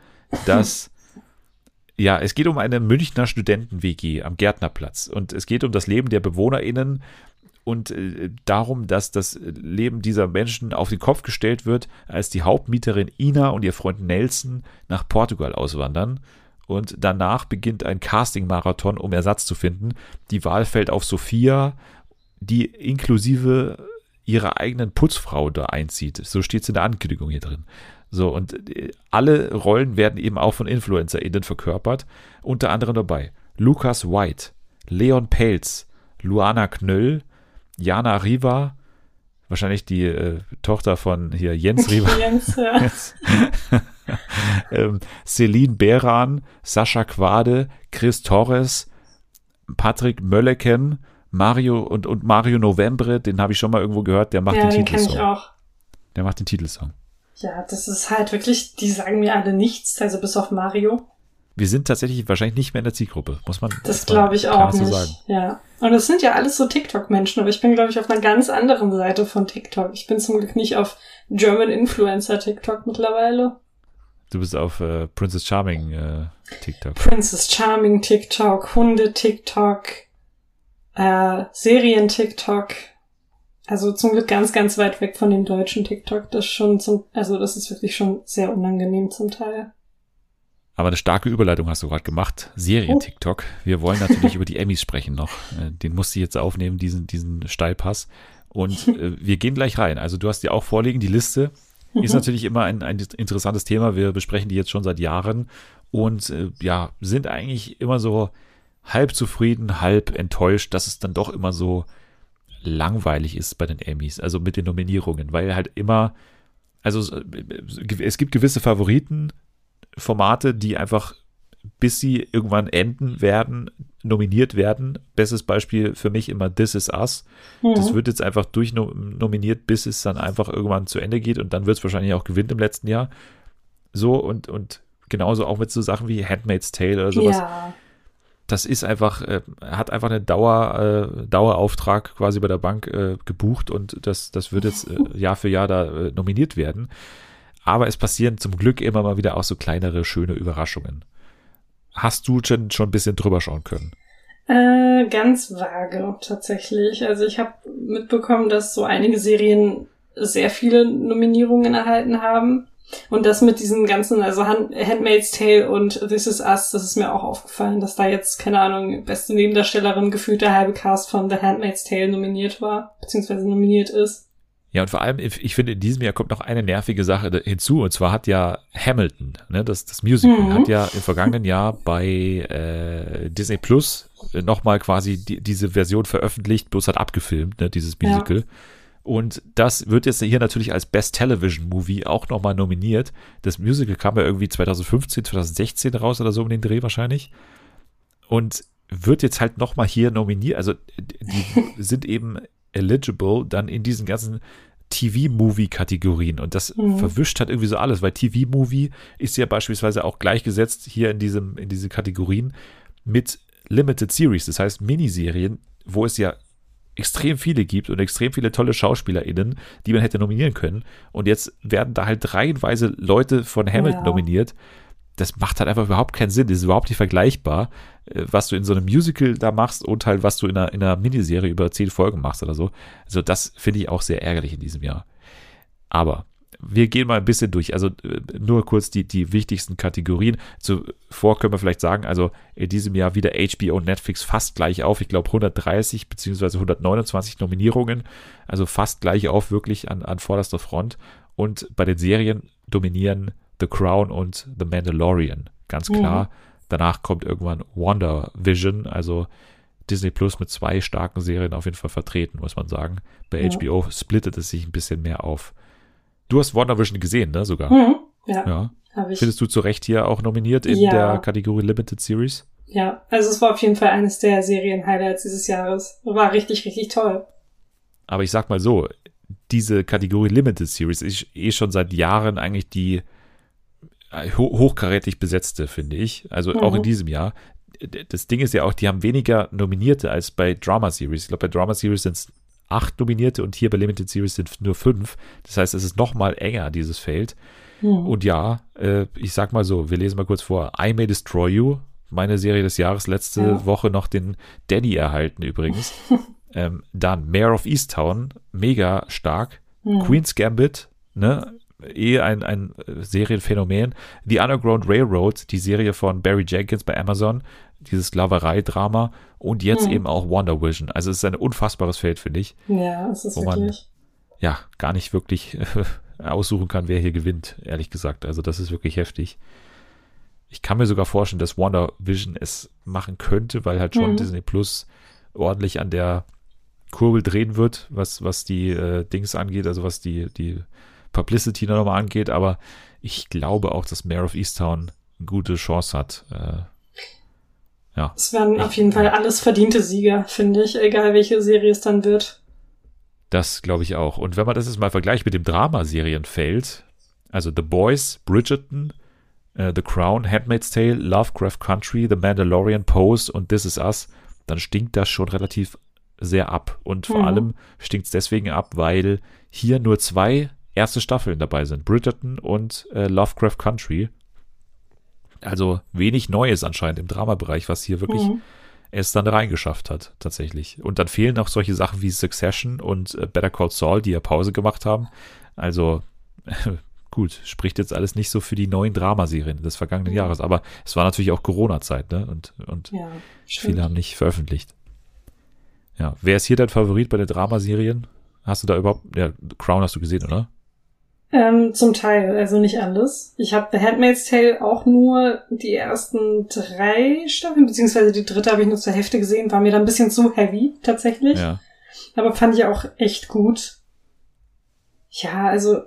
dass ja, es geht um eine Münchner Studenten-WG am Gärtnerplatz und es geht um das Leben der BewohnerInnen und äh, darum, dass das Leben dieser Menschen auf den Kopf gestellt wird, als die Hauptmieterin Ina und ihr Freund Nelson nach Portugal auswandern. Und danach beginnt ein Casting-Marathon, um Ersatz zu finden. Die Wahl fällt auf Sophia, die inklusive ihrer eigenen Putzfrau da einzieht. So steht es in der Ankündigung hier drin. So, und äh, alle Rollen werden eben auch von InfluencerInnen verkörpert. Unter anderem dabei Lukas White, Leon Pelz, Luana Knöll, Jana Riva, wahrscheinlich die äh, Tochter von hier Jens Riva. Jens, ja. ähm, Celine Beran, Sascha Quade, Chris Torres, Patrick Mölleken, Mario und, und Mario Novembre, den habe ich schon mal irgendwo gehört, der macht ja, den, den Titelsong. Ich auch. Der macht den Titelsong. Ja, das ist halt wirklich, die sagen mir alle nichts, also bis auf Mario. Wir sind tatsächlich wahrscheinlich nicht mehr in der Zielgruppe, muss man. Das glaube ich auch nicht. So sagen. Ja. Und es sind ja alles so TikTok-Menschen, aber ich bin, glaube ich, auf einer ganz anderen Seite von TikTok. Ich bin zum Glück nicht auf German Influencer TikTok mittlerweile. Du bist auf äh, Princess Charming äh, TikTok. Princess Charming TikTok, Hunde TikTok, äh, Serien TikTok. Also zum Glück ganz, ganz weit weg von dem deutschen TikTok. Das schon zum, also das ist wirklich schon sehr unangenehm zum Teil. Aber eine starke Überleitung hast du gerade gemacht. Serien-TikTok. Wir wollen natürlich über die Emmys sprechen noch. Äh, den musste ich jetzt aufnehmen, diesen, diesen Steilpass. Und äh, wir gehen gleich rein. Also du hast dir auch vorliegen, die Liste ist mhm. natürlich immer ein, ein interessantes Thema. Wir besprechen die jetzt schon seit Jahren und äh, ja, sind eigentlich immer so halb zufrieden, halb enttäuscht, dass es dann doch immer so langweilig ist bei den Emmys, also mit den Nominierungen, weil halt immer, also äh, es gibt gewisse Favoritenformate, die einfach, bis sie irgendwann enden werden, nominiert werden. Bestes Beispiel für mich immer This Is Us. Mhm. Das wird jetzt einfach durchnominiert, bis es dann einfach irgendwann zu Ende geht und dann wird es wahrscheinlich auch gewinnen im letzten Jahr. So und, und genauso auch mit so Sachen wie Handmaid's Tale oder sowas. Ja. Das ist einfach, äh, hat einfach einen Dauer, äh, Dauerauftrag quasi bei der Bank äh, gebucht und das, das wird jetzt äh, Jahr für Jahr da äh, nominiert werden. Aber es passieren zum Glück immer mal wieder auch so kleinere, schöne Überraschungen. Hast du schon, schon ein bisschen drüber schauen können? Äh, ganz vage tatsächlich. Also ich habe mitbekommen, dass so einige Serien sehr viele Nominierungen erhalten haben. Und das mit diesen ganzen, also Handmaid's Tale und This Is Us, das ist mir auch aufgefallen, dass da jetzt, keine Ahnung, beste Nebendarstellerin gefühlt der halbe Cast von The Handmaid's Tale nominiert war, beziehungsweise nominiert ist. Ja, und vor allem, ich finde, in diesem Jahr kommt noch eine nervige Sache hinzu. Und zwar hat ja Hamilton, ne, das, das Musical, mhm. hat ja im vergangenen Jahr bei äh, Disney Plus nochmal quasi die, diese Version veröffentlicht, bloß hat abgefilmt, ne, dieses Musical. Ja. Und das wird jetzt hier natürlich als Best Television Movie auch nochmal nominiert. Das Musical kam ja irgendwie 2015, 2016 raus oder so um den Dreh wahrscheinlich. Und wird jetzt halt nochmal hier nominiert. Also die sind eben eligible dann in diesen ganzen TV-Movie-Kategorien. Und das mhm. verwischt halt irgendwie so alles, weil TV-Movie ist ja beispielsweise auch gleichgesetzt hier in diesem, in diese Kategorien mit Limited Series, das heißt Miniserien, wo es ja extrem viele gibt und extrem viele tolle SchauspielerInnen, die man hätte nominieren können. Und jetzt werden da halt reihenweise Leute von Hamilton ja. nominiert. Das macht halt einfach überhaupt keinen Sinn. Das ist überhaupt nicht vergleichbar. Äh, was du in so einem Musical da machst und halt was du in einer, in einer Miniserie über zehn Folgen machst oder so. Also das finde ich auch sehr ärgerlich in diesem Jahr. Aber wir gehen mal ein bisschen durch. Also äh, nur kurz die, die wichtigsten Kategorien. Zuvor können wir vielleicht sagen, also in diesem Jahr wieder HBO und Netflix fast gleich auf. Ich glaube 130 beziehungsweise 129 Nominierungen. Also fast gleich auf, wirklich an, an vorderster Front. Und bei den Serien dominieren The Crown und The Mandalorian. Ganz klar. Mhm. Danach kommt irgendwann Wonder Vision, also Disney Plus mit zwei starken Serien auf jeden Fall vertreten, muss man sagen. Bei ja. HBO splittet es sich ein bisschen mehr auf. Du hast Wonder Vision gesehen, ne, sogar? Mhm. Ja. ja. Findest du zu Recht hier auch nominiert in ja. der Kategorie Limited Series? Ja, also es war auf jeden Fall eines der Serien-Highlights dieses Jahres. War richtig, richtig toll. Aber ich sag mal so, diese Kategorie Limited Series ist eh schon seit Jahren eigentlich die hochkarätig besetzte, finde ich. Also mhm. auch in diesem Jahr. Das Ding ist ja auch, die haben weniger Nominierte als bei Drama Series. Ich glaube, bei Drama Series sind es acht Nominierte und hier bei Limited Series sind nur fünf. Das heißt, es ist noch mal enger, dieses Feld. Mhm. Und ja, äh, ich sag mal so, wir lesen mal kurz vor. I May Destroy You, meine Serie des Jahres, letzte ja. Woche noch den Danny erhalten übrigens. ähm, dann Mayor of Easttown, mega stark. Mhm. Queen's Gambit, ne? eh ein, ein Serienphänomen. The Underground Railroad, die Serie von Barry Jenkins bei Amazon, dieses Sklaverei-Drama und jetzt mhm. eben auch Wonder Vision. Also es ist ein unfassbares Feld, finde ich. Ja, es ist wo wirklich. Man, ja, gar nicht wirklich aussuchen kann, wer hier gewinnt, ehrlich gesagt. Also das ist wirklich heftig. Ich kann mir sogar vorstellen, dass Wonder Vision es machen könnte, weil halt schon mhm. Disney Plus ordentlich an der Kurbel drehen wird, was, was die äh, Dings angeht, also was die, die Publicity nochmal angeht, aber ich glaube auch, dass Mayor of Easttown eine gute Chance hat. Äh, ja. Es werden auf jeden Fall alles verdiente Sieger, finde ich, egal welche Serie es dann wird. Das glaube ich auch. Und wenn man das jetzt mal vergleicht mit dem Dramaserienfeld, also The Boys, Bridgerton, uh, The Crown, Handmaid's Tale, Lovecraft Country, The Mandalorian, Pose und This Is Us, dann stinkt das schon relativ sehr ab. Und vor mhm. allem stinkt es deswegen ab, weil hier nur zwei erste Staffeln dabei sind. Bridgerton und äh, Lovecraft Country. Also wenig Neues anscheinend im Dramabereich, was hier wirklich mhm. es dann reingeschafft hat, tatsächlich. Und dann fehlen auch solche Sachen wie Succession und äh, Better Call Saul, die ja Pause gemacht haben. Also gut, spricht jetzt alles nicht so für die neuen Dramaserien des vergangenen Jahres, aber es war natürlich auch Corona-Zeit, ne? Und, und ja, viele haben nicht veröffentlicht. Ja, wer ist hier dein Favorit bei den Dramaserien? Hast du da überhaupt, ja, Crown hast du gesehen, oder? Ähm, zum Teil, also nicht alles. Ich habe The Handmaid's Tale auch nur die ersten drei Staffeln, beziehungsweise die dritte habe ich nur zur Hälfte gesehen, war mir dann ein bisschen zu heavy, tatsächlich. Ja. Aber fand ich auch echt gut. Ja, also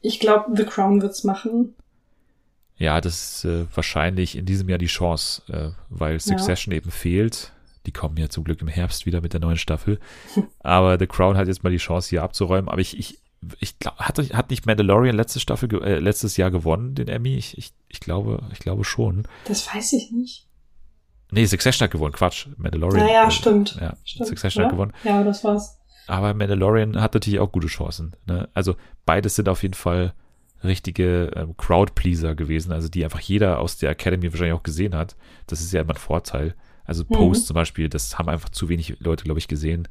ich glaube, The Crown wird's machen. Ja, das ist äh, wahrscheinlich in diesem Jahr die Chance, äh, weil Succession ja. eben fehlt. Die kommen ja zum Glück im Herbst wieder mit der neuen Staffel. Aber The Crown hat jetzt mal die Chance, hier abzuräumen. Aber ich, ich, ich glaube, hat, hat nicht Mandalorian letzte Staffel, äh, letztes Jahr gewonnen, den Emmy? Ich, ich, ich glaube, ich glaube schon. Das weiß ich nicht. Nee, Succession hat gewonnen, Quatsch. Mandalorian. Naja, äh, stimmt. Ja, stimmt, Succession ja? hat gewonnen. Ja, das war's. Aber Mandalorian hat natürlich auch gute Chancen. Ne? Also beides sind auf jeden Fall richtige ähm, Crowd-Pleaser gewesen, also die einfach jeder aus der Academy wahrscheinlich auch gesehen hat. Das ist ja immer ein Vorteil. Also Post mhm. zum Beispiel, das haben einfach zu wenig Leute, glaube ich, gesehen.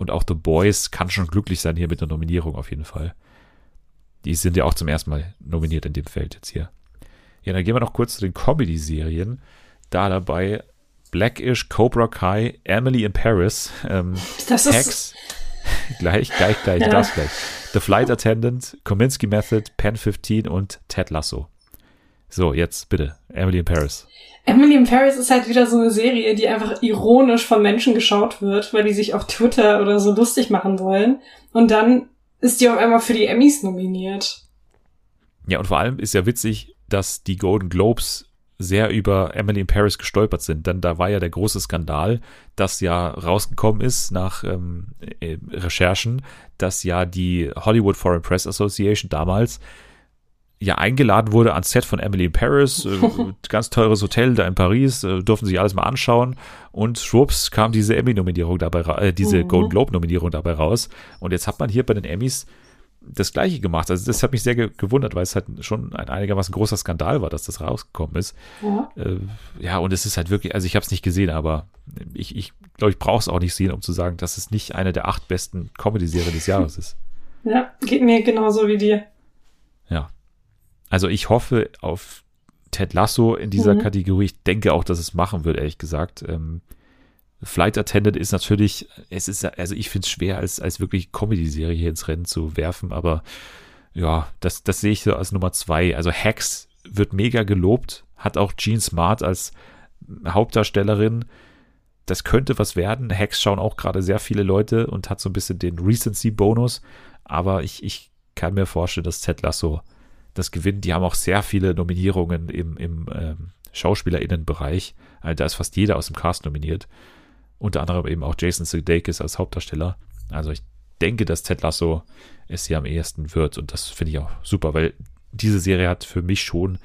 Und auch The Boys kann schon glücklich sein hier mit der Nominierung auf jeden Fall. Die sind ja auch zum ersten Mal nominiert in dem Feld jetzt hier. Ja, dann gehen wir noch kurz zu den Comedy-Serien. Da dabei Blackish, Cobra Kai, Emily in Paris, ähm, das Hacks. gleich, gleich, gleich, ja. das gleich. The Flight Attendant, Kominsky Method, Pen 15 und Ted Lasso. So, jetzt bitte, Emily in Paris. Emily in Paris ist halt wieder so eine Serie, die einfach ironisch von Menschen geschaut wird, weil die sich auf Twitter oder so lustig machen wollen. Und dann ist die auf einmal für die Emmys nominiert. Ja, und vor allem ist ja witzig, dass die Golden Globes sehr über Emily in Paris gestolpert sind. Denn da war ja der große Skandal, dass ja rausgekommen ist nach ähm, äh, Recherchen, dass ja die Hollywood Foreign Press Association damals ja eingeladen wurde ans Set von Emily in Paris, äh, ganz teures Hotel da in Paris, äh, durften sich alles mal anschauen und schwupps kam diese Emmy-Nominierung dabei, äh, diese mhm. Golden Globe-Nominierung dabei raus. Und jetzt hat man hier bei den Emmys das Gleiche gemacht. Also das hat mich sehr ge gewundert, weil es halt schon ein einigermaßen großer Skandal war, dass das rausgekommen ist. Ja, äh, ja und es ist halt wirklich, also ich habe es nicht gesehen, aber ich, ich glaube, ich brauche es auch nicht sehen, um zu sagen, dass es nicht eine der acht besten Comedy-Serien des Jahres ist. Ja, geht mir genauso wie dir. Ja. Also ich hoffe auf Ted Lasso in dieser mhm. Kategorie. Ich denke auch, dass es machen wird, ehrlich gesagt. Ähm, Flight Attendant ist natürlich, es ist, also ich finde es schwer, als, als wirklich Comedy-Serie hier ins Rennen zu werfen, aber ja, das, das sehe ich so als Nummer zwei. Also Hacks wird mega gelobt, hat auch Gene Smart als Hauptdarstellerin. Das könnte was werden. Hacks schauen auch gerade sehr viele Leute und hat so ein bisschen den Recency-Bonus. Aber ich, ich kann mir vorstellen, dass Ted Lasso das gewinnt. Die haben auch sehr viele Nominierungen im, im ähm, SchauspielerInnenbereich. Also da ist fast jeder aus dem Cast nominiert. Unter anderem eben auch Jason Sudeikis als Hauptdarsteller. Also ich denke, dass Ted Lasso es hier am ehesten wird und das finde ich auch super, weil diese Serie hat für mich schon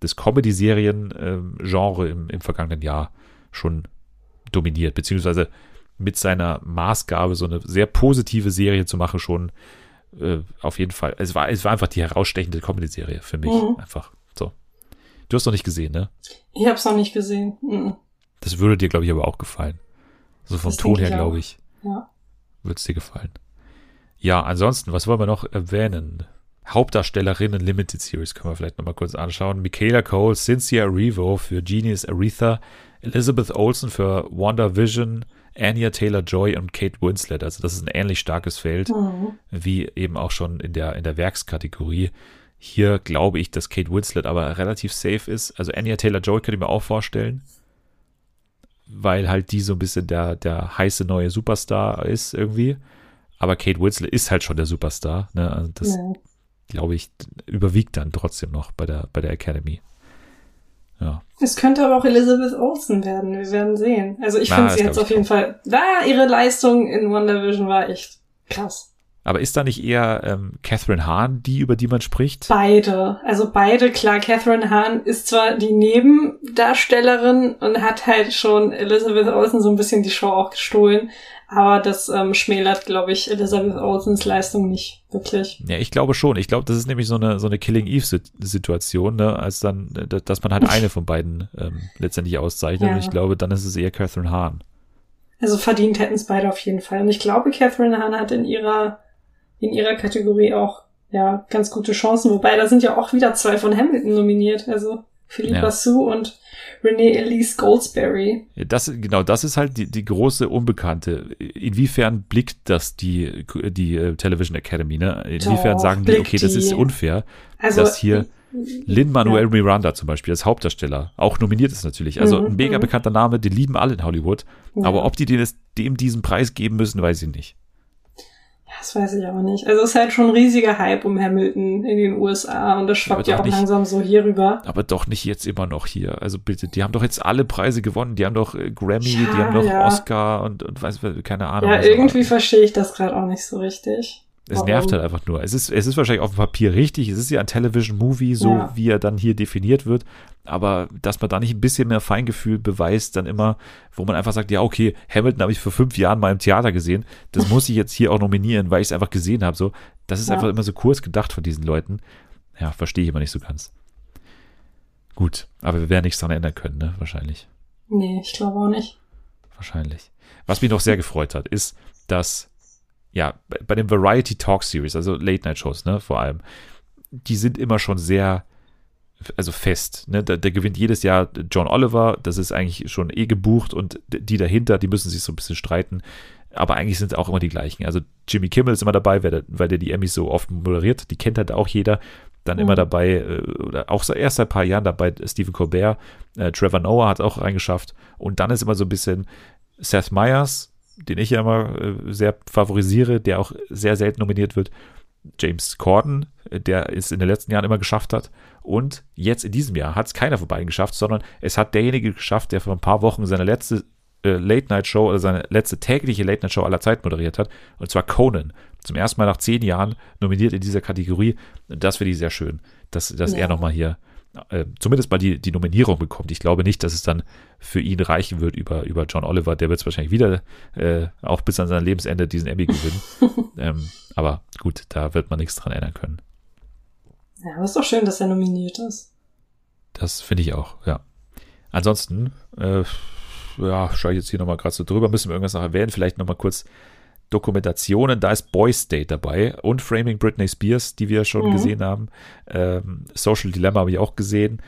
das Comedy-Serien-Genre im, im vergangenen Jahr schon dominiert, beziehungsweise mit seiner Maßgabe so eine sehr positive Serie zu machen schon äh, auf jeden Fall. Es war, es war einfach die herausstechende Comedy-Serie für mich. Mhm. Einfach so. Du hast noch nicht gesehen, ne? Ich habe es noch nicht gesehen. Mhm. Das würde dir, glaube ich, aber auch gefallen. So vom das Ton her, glaube ich. Ja. Würde es dir gefallen. Ja, ansonsten, was wollen wir noch erwähnen? Hauptdarstellerinnen Limited Series können wir vielleicht nochmal kurz anschauen. Michaela Cole, Cynthia Erivo für Genius Aretha, Elizabeth Olsen für Wonder Vision, Anya Taylor-Joy und Kate Winslet. Also das ist ein ähnlich starkes Feld, mhm. wie eben auch schon in der, in der Werkskategorie. Hier glaube ich, dass Kate Winslet aber relativ safe ist. Also Anya Taylor-Joy könnte ich mir auch vorstellen weil halt die so ein bisschen der, der heiße neue Superstar ist irgendwie. Aber Kate Winslet ist halt schon der Superstar. Ne? Also das, ja. glaube ich, überwiegt dann trotzdem noch bei der, bei der Academy. Ja. Es könnte aber auch Elizabeth Olsen werden. Wir werden sehen. Also ich finde sie jetzt auf jeden Fall, da ihre Leistung in Wonder Vision war echt krass. Aber ist da nicht eher ähm, Catherine Hahn die, über die man spricht? Beide. Also beide, klar, Catherine Hahn ist zwar die Nebendarstellerin und hat halt schon Elizabeth Olsen so ein bisschen die Show auch gestohlen, Aber das ähm, schmälert, glaube ich, Elizabeth Olsens Leistung nicht wirklich. Ja, ich glaube schon. Ich glaube, das ist nämlich so eine, so eine Killing Eve-Situation, ne? als dann, dass man halt eine von beiden ähm, letztendlich auszeichnet. Ja. Und ich glaube, dann ist es eher Catherine Hahn. Also verdient hätten es beide auf jeden Fall. Und ich glaube, Catherine Hahn hat in ihrer, in ihrer Kategorie auch ja ganz gute Chancen. Wobei, da sind ja auch wieder zwei von Hamilton nominiert. Also Philippe ja. Sue und Renee Elise Goldsberry. Das, genau, das ist halt die, die große Unbekannte. Inwiefern blickt das die, die uh, Television Academy, ne? Inwiefern Doch, sagen die, okay, das ist unfair, also, dass hier Lin-Manuel ja. Miranda zum Beispiel als Hauptdarsteller auch nominiert ist natürlich. Also mhm, ein mega mhm. bekannter Name, den lieben alle in Hollywood. Ja. Aber ob die dem diesen Preis geben müssen, weiß ich nicht. Das weiß ich aber nicht. Also es ist halt schon ein riesiger Hype um Hamilton in den USA und das schwappt ja auch nicht, langsam so hier rüber. Aber doch nicht jetzt immer noch hier. Also bitte, die haben doch jetzt alle Preise gewonnen. Die haben doch äh, Grammy, ja, die haben doch ja. Oscar und, und weiß keine Ahnung. Ja, irgendwie verstehe ich das gerade auch nicht so richtig. Es Warum? nervt halt einfach nur. Es ist, es ist wahrscheinlich auf dem Papier richtig. Es ist ja ein Television-Movie, so ja. wie er dann hier definiert wird. Aber dass man da nicht ein bisschen mehr Feingefühl beweist, dann immer, wo man einfach sagt, ja, okay, Hamilton habe ich vor fünf Jahren mal im Theater gesehen. Das muss ich jetzt hier auch nominieren, weil ich es einfach gesehen habe. So, das ist ja. einfach immer so kurz gedacht von diesen Leuten. Ja, verstehe ich immer nicht so ganz. Gut, aber wir werden nichts daran ändern können, ne? Wahrscheinlich. Nee, ich glaube auch nicht. Wahrscheinlich. Was mich noch sehr gefreut hat, ist, dass ja, bei den Variety Talk Series, also Late Night Shows, ne, vor allem, die sind immer schon sehr, also fest, ne, da, da, gewinnt jedes Jahr John Oliver, das ist eigentlich schon eh gebucht und die dahinter, die müssen sich so ein bisschen streiten, aber eigentlich sind es auch immer die gleichen. Also Jimmy Kimmel ist immer dabei, weil der, weil der die Emmys so oft moderiert, die kennt halt auch jeder. Dann mhm. immer dabei, äh, oder auch erst seit ein paar Jahren dabei, Stephen Colbert, äh, Trevor Noah hat auch reingeschafft. Und dann ist immer so ein bisschen Seth Meyers, den ich ja immer äh, sehr favorisiere, der auch sehr selten nominiert wird. James Corden, äh, der es in den letzten Jahren immer geschafft hat. Und jetzt in diesem Jahr hat es keiner von beiden geschafft, sondern es hat derjenige geschafft, der vor ein paar Wochen seine letzte äh, Late-Night-Show oder seine letzte tägliche Late-Night-Show aller Zeit moderiert hat. Und zwar Conan. Zum ersten Mal nach zehn Jahren nominiert in dieser Kategorie. Das finde ich sehr schön, dass, dass ja. er nochmal hier äh, zumindest mal die, die Nominierung bekommt. Ich glaube nicht, dass es dann für ihn reichen wird über, über John Oliver. Der wird es wahrscheinlich wieder äh, auch bis an sein Lebensende diesen Emmy gewinnen. ähm, aber gut, da wird man nichts dran ändern können. Ja, aber ist doch schön, dass er nominiert ist. Das finde ich auch, ja. Ansonsten, äh, ja, schaue ich jetzt hier nochmal gerade so drüber, müssen wir irgendwas noch erwähnen, vielleicht nochmal kurz Dokumentationen. Da ist Boy State dabei und Framing Britney Spears, die wir schon mhm. gesehen haben. Ähm, Social Dilemma habe ich auch gesehen.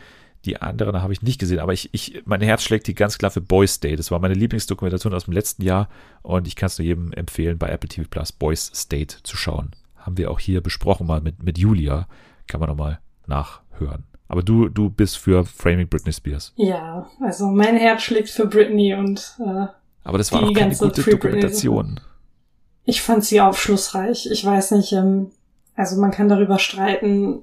Die anderen habe ich nicht gesehen, aber ich, ich, mein Herz schlägt die ganz klar für Boys State. Das war meine Lieblingsdokumentation aus dem letzten Jahr und ich kann es nur jedem empfehlen, bei Apple TV Plus Boys State zu schauen. Haben wir auch hier besprochen mal mit, mit Julia. Kann man nochmal nachhören. Aber du, du bist für Framing Britney Spears. Ja, also mein Herz schlägt für Britney und äh, Aber das war doch keine gute Dokumentation. Ich fand sie aufschlussreich. Ich weiß nicht, ähm, also man kann darüber streiten,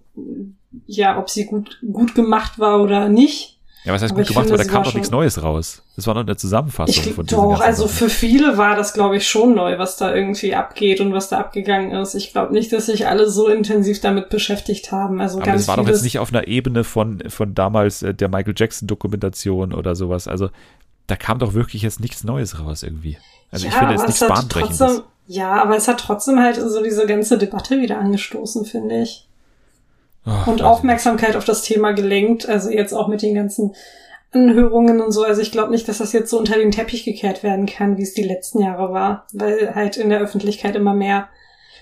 ja, ob sie gut, gut gemacht war oder nicht. Ja, was heißt gut gemacht, finde, da kam doch nichts Neues raus. Das war noch eine Zusammenfassung ich, von Doch, also für viele war das, glaube ich, schon neu, was da irgendwie abgeht und was da abgegangen ist. Ich glaube nicht, dass sich alle so intensiv damit beschäftigt haben. Also Aber ganz das war doch jetzt nicht auf einer Ebene von, von damals äh, der Michael Jackson Dokumentation oder sowas. Also da kam doch wirklich jetzt nichts Neues raus irgendwie. Also ja, ich finde, es ist nichts Bahnbrechendes. Ja, aber es hat trotzdem halt so diese ganze Debatte wieder angestoßen, finde ich. Ach, und Aufmerksamkeit auf das Thema gelenkt, also jetzt auch mit den ganzen Anhörungen und so. Also ich glaube nicht, dass das jetzt so unter den Teppich gekehrt werden kann, wie es die letzten Jahre war, weil halt in der Öffentlichkeit immer mehr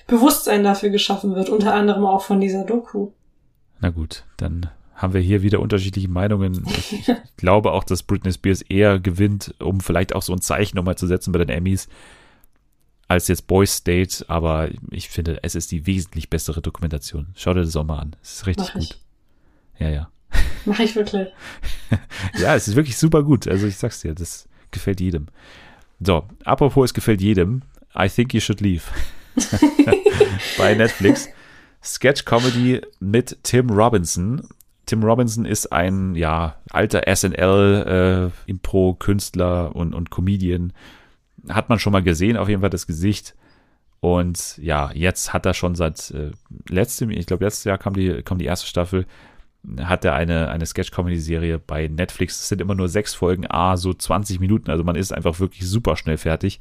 Bewusstsein dafür geschaffen wird, unter anderem auch von dieser Doku. Na gut, dann haben wir hier wieder unterschiedliche Meinungen. Ich, ich glaube auch, dass Britney Spears eher gewinnt, um vielleicht auch so ein Zeichen nochmal zu setzen bei den Emmys, als jetzt Boys State, aber ich finde, es ist die wesentlich bessere Dokumentation. Schau dir das auch mal an. Es ist richtig Mach gut. Ja, ja. Mach ich wirklich. ja, es ist wirklich super gut. Also ich sag's dir, das gefällt jedem. So, apropos, es gefällt jedem. I think you should leave. Bei Netflix. Sketch Comedy mit Tim Robinson. Tim Robinson ist ein, ja, alter SNL-Impro-Künstler äh, und, und Comedian hat man schon mal gesehen, auf jeden Fall das Gesicht. Und ja, jetzt hat er schon seit äh, letztem, ich glaube, letztes Jahr kam die, kam die erste Staffel, hat er eine, eine Sketch-Comedy-Serie bei Netflix. Es sind immer nur sechs Folgen, a so 20 Minuten, also man ist einfach wirklich super schnell fertig.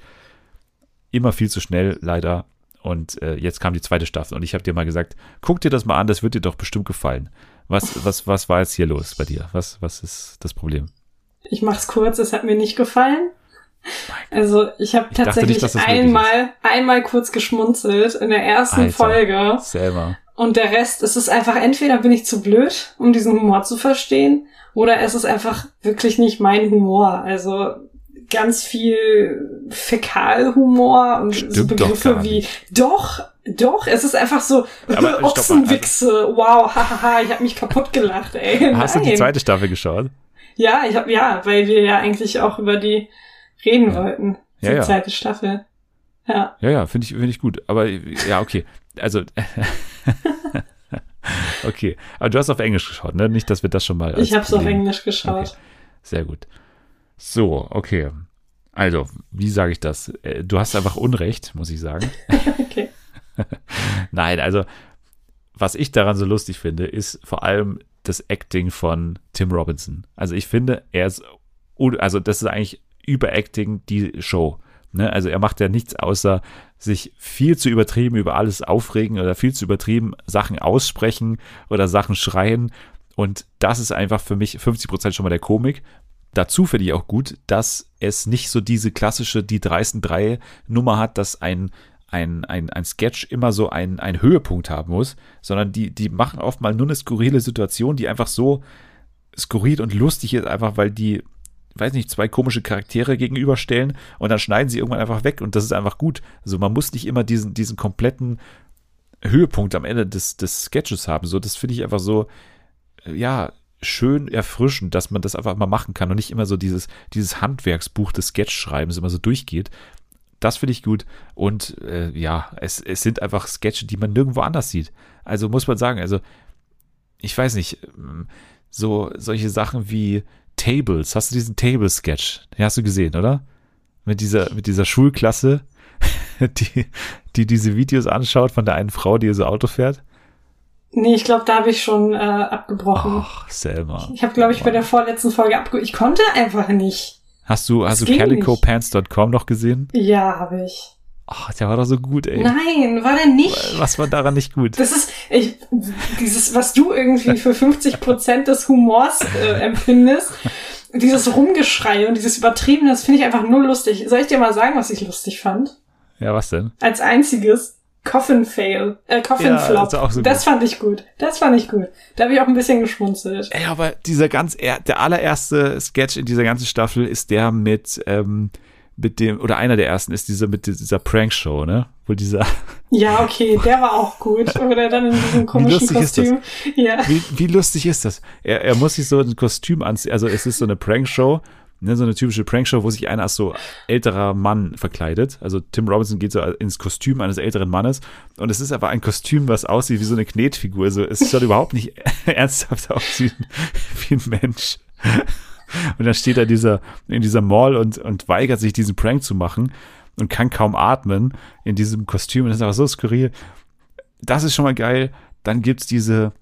immer viel zu schnell, leider. Und äh, jetzt kam die zweite Staffel und ich habe dir mal gesagt, guck dir das mal an, das wird dir doch bestimmt gefallen. Was, was, was war jetzt hier los bei dir? Was, was ist das Problem? Ich mach's kurz, es hat mir nicht gefallen. Also ich habe tatsächlich nicht, einmal, einmal kurz geschmunzelt in der ersten Alter, Folge. Selber. Und der Rest, es ist einfach, entweder bin ich zu blöd, um diesen Humor zu verstehen, oder es ist einfach wirklich nicht mein Humor. Also ganz viel Fäkalhumor und Stimmt so Begriffe wie doch, doch, es ist einfach so Aber, Ochsenwichse, wow, hahaha, ich habe mich kaputt gelacht, ey. Hast Nein. du die zweite Staffel geschaut? Ja, ich habe ja, weil wir ja eigentlich auch über die reden ja. wollten. Die ja, ja. zweite Staffel. Ja. Ja, ja, finde ich, finde ich gut. Aber ja, okay. Also okay. Aber du hast auf Englisch geschaut, ne? Nicht, dass wir das schon mal. Ich habe es auf Englisch geschaut. Okay. Sehr gut. So, okay. Also, wie sage ich das? Äh, du hast einfach Unrecht, muss ich sagen. okay. Nein, also, was ich daran so lustig finde, ist vor allem das Acting von Tim Robinson. Also, ich finde, er ist, also, das ist eigentlich Überacting die Show. Ne? Also, er macht ja nichts außer sich viel zu übertrieben über alles aufregen oder viel zu übertrieben Sachen aussprechen oder Sachen schreien. Und das ist einfach für mich 50 Prozent schon mal der Komik. Dazu finde ich auch gut, dass es nicht so diese klassische, die dreisten drei Nummer hat, dass ein, ein, ein, ein Sketch immer so einen, einen Höhepunkt haben muss, sondern die, die machen oft mal nur eine skurrile Situation, die einfach so skurril und lustig ist, einfach weil die, weiß nicht, zwei komische Charaktere gegenüberstellen und dann schneiden sie irgendwann einfach weg und das ist einfach gut. Also man muss nicht immer diesen, diesen kompletten Höhepunkt am Ende des, des Sketches haben. So, das finde ich einfach so, ja, schön erfrischend, dass man das einfach mal machen kann und nicht immer so dieses, dieses Handwerksbuch des Sketch-Schreibens immer so durchgeht. Das finde ich gut. Und äh, ja, es, es sind einfach Sketche, die man nirgendwo anders sieht. Also muss man sagen, also ich weiß nicht, ähm, so solche Sachen wie Tables. Hast du diesen Table-Sketch? Den hast du gesehen, oder? Mit dieser, mit dieser Schulklasse, die, die diese Videos anschaut von der einen Frau, die so Auto fährt. Nee, ich glaube, da habe ich schon äh, abgebrochen. Ach, Selma. Ich habe, glaube ich, bei der vorletzten Folge abgebrochen. Ich konnte einfach nicht. Hast du, hast du CalicoPants.com noch gesehen? Ja, habe ich. Ach, der war doch so gut, ey. Nein, war der nicht. Was war daran nicht gut? Das ist, ich, dieses, was du irgendwie für 50 Prozent des Humors äh, empfindest, dieses Rumgeschrei und dieses Übertriebene, das finde ich einfach nur lustig. Soll ich dir mal sagen, was ich lustig fand? Ja, was denn? Als einziges Coffin Fail, äh, Coffin ja, Flop. Das, so das fand ich gut. Das fand ich gut. Da habe ich auch ein bisschen geschmunzelt. Ey, aber dieser ganz, der allererste Sketch in dieser ganzen Staffel ist der mit, ähm, mit dem, oder einer der ersten ist dieser mit dieser Prankshow, ne? Wo dieser. Ja, okay, der war auch gut. Oder dann in diesem komischen wie Kostüm. Ja. Wie, wie lustig ist das? Er, er muss sich so ein Kostüm anziehen. Also es ist so eine Prankshow ne, so eine typische Prankshow, wo sich einer als so älterer Mann verkleidet. Also Tim Robinson geht so ins Kostüm eines älteren Mannes und es ist aber ein Kostüm, was aussieht wie so eine Knetfigur. Also es soll überhaupt nicht ernsthaft aussehen wie ein Mensch. Und dann steht er dieser, in dieser Mall und, und weigert sich, diesen Prank zu machen und kann kaum atmen in diesem Kostüm. Und das ist aber so skurril. Das ist schon mal geil. Dann gibt's diese,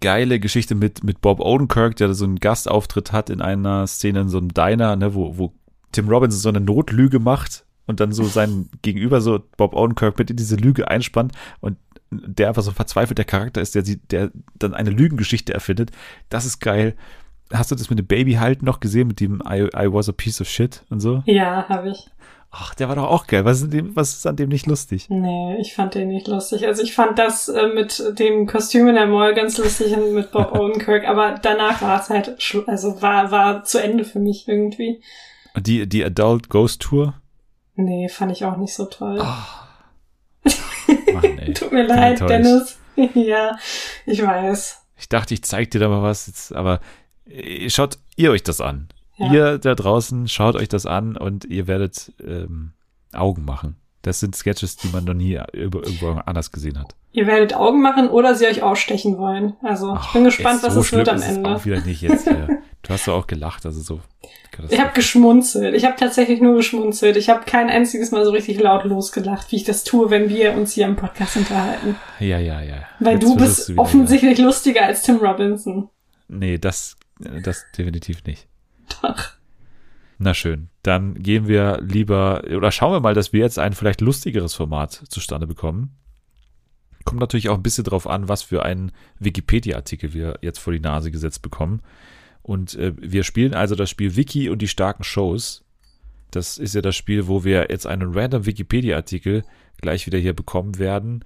geile Geschichte mit, mit Bob Odenkirk, der so einen Gastauftritt hat in einer Szene in so einem Diner, ne, wo, wo Tim Robbins so eine Notlüge macht und dann so sein Gegenüber so Bob Odenkirk mit in diese Lüge einspannt und der einfach so ein verzweifelter Charakter ist, der, der dann eine Lügengeschichte erfindet. Das ist geil. Hast du das mit dem Baby halt noch gesehen, mit dem I, I was a piece of shit und so? Ja, habe ich. Ach, der war doch auch geil. Was ist, dem, was ist an dem nicht lustig? Nee, ich fand den nicht lustig. Also ich fand das äh, mit dem Kostüm in der Mall ganz lustig und mit Bob Odenkirk, aber danach war es halt, also war, war zu Ende für mich irgendwie. Die, die Adult Ghost Tour? Nee, fand ich auch nicht so toll. Oh. Mann, ey. Tut mir leid, Dennis. ja, ich weiß. Ich dachte, ich zeig dir da mal was, jetzt, aber schaut ihr euch das an. Ja. Ihr da draußen schaut euch das an und ihr werdet ähm, Augen machen. Das sind Sketches, die man noch nie irgendwo anders gesehen hat. Ihr werdet Augen machen oder sie euch ausstechen wollen. Also ich bin gespannt, was so es wird am Ende. Auch wieder nicht jetzt. Ja. Du hast doch auch gelacht, also so. Ich habe geschmunzelt. Ich habe tatsächlich nur geschmunzelt. Ich habe kein einziges Mal so richtig laut losgelacht, wie ich das tue, wenn wir uns hier im Podcast unterhalten. Ja, ja, ja. Weil jetzt du bist du offensichtlich wieder. lustiger als Tim Robinson. Nee, das, das definitiv nicht. Doch. Na schön, dann gehen wir lieber oder schauen wir mal, dass wir jetzt ein vielleicht lustigeres Format zustande bekommen. Kommt natürlich auch ein bisschen drauf an, was für einen Wikipedia-Artikel wir jetzt vor die Nase gesetzt bekommen. Und äh, wir spielen also das Spiel Wiki und die starken Shows. Das ist ja das Spiel, wo wir jetzt einen random Wikipedia-Artikel gleich wieder hier bekommen werden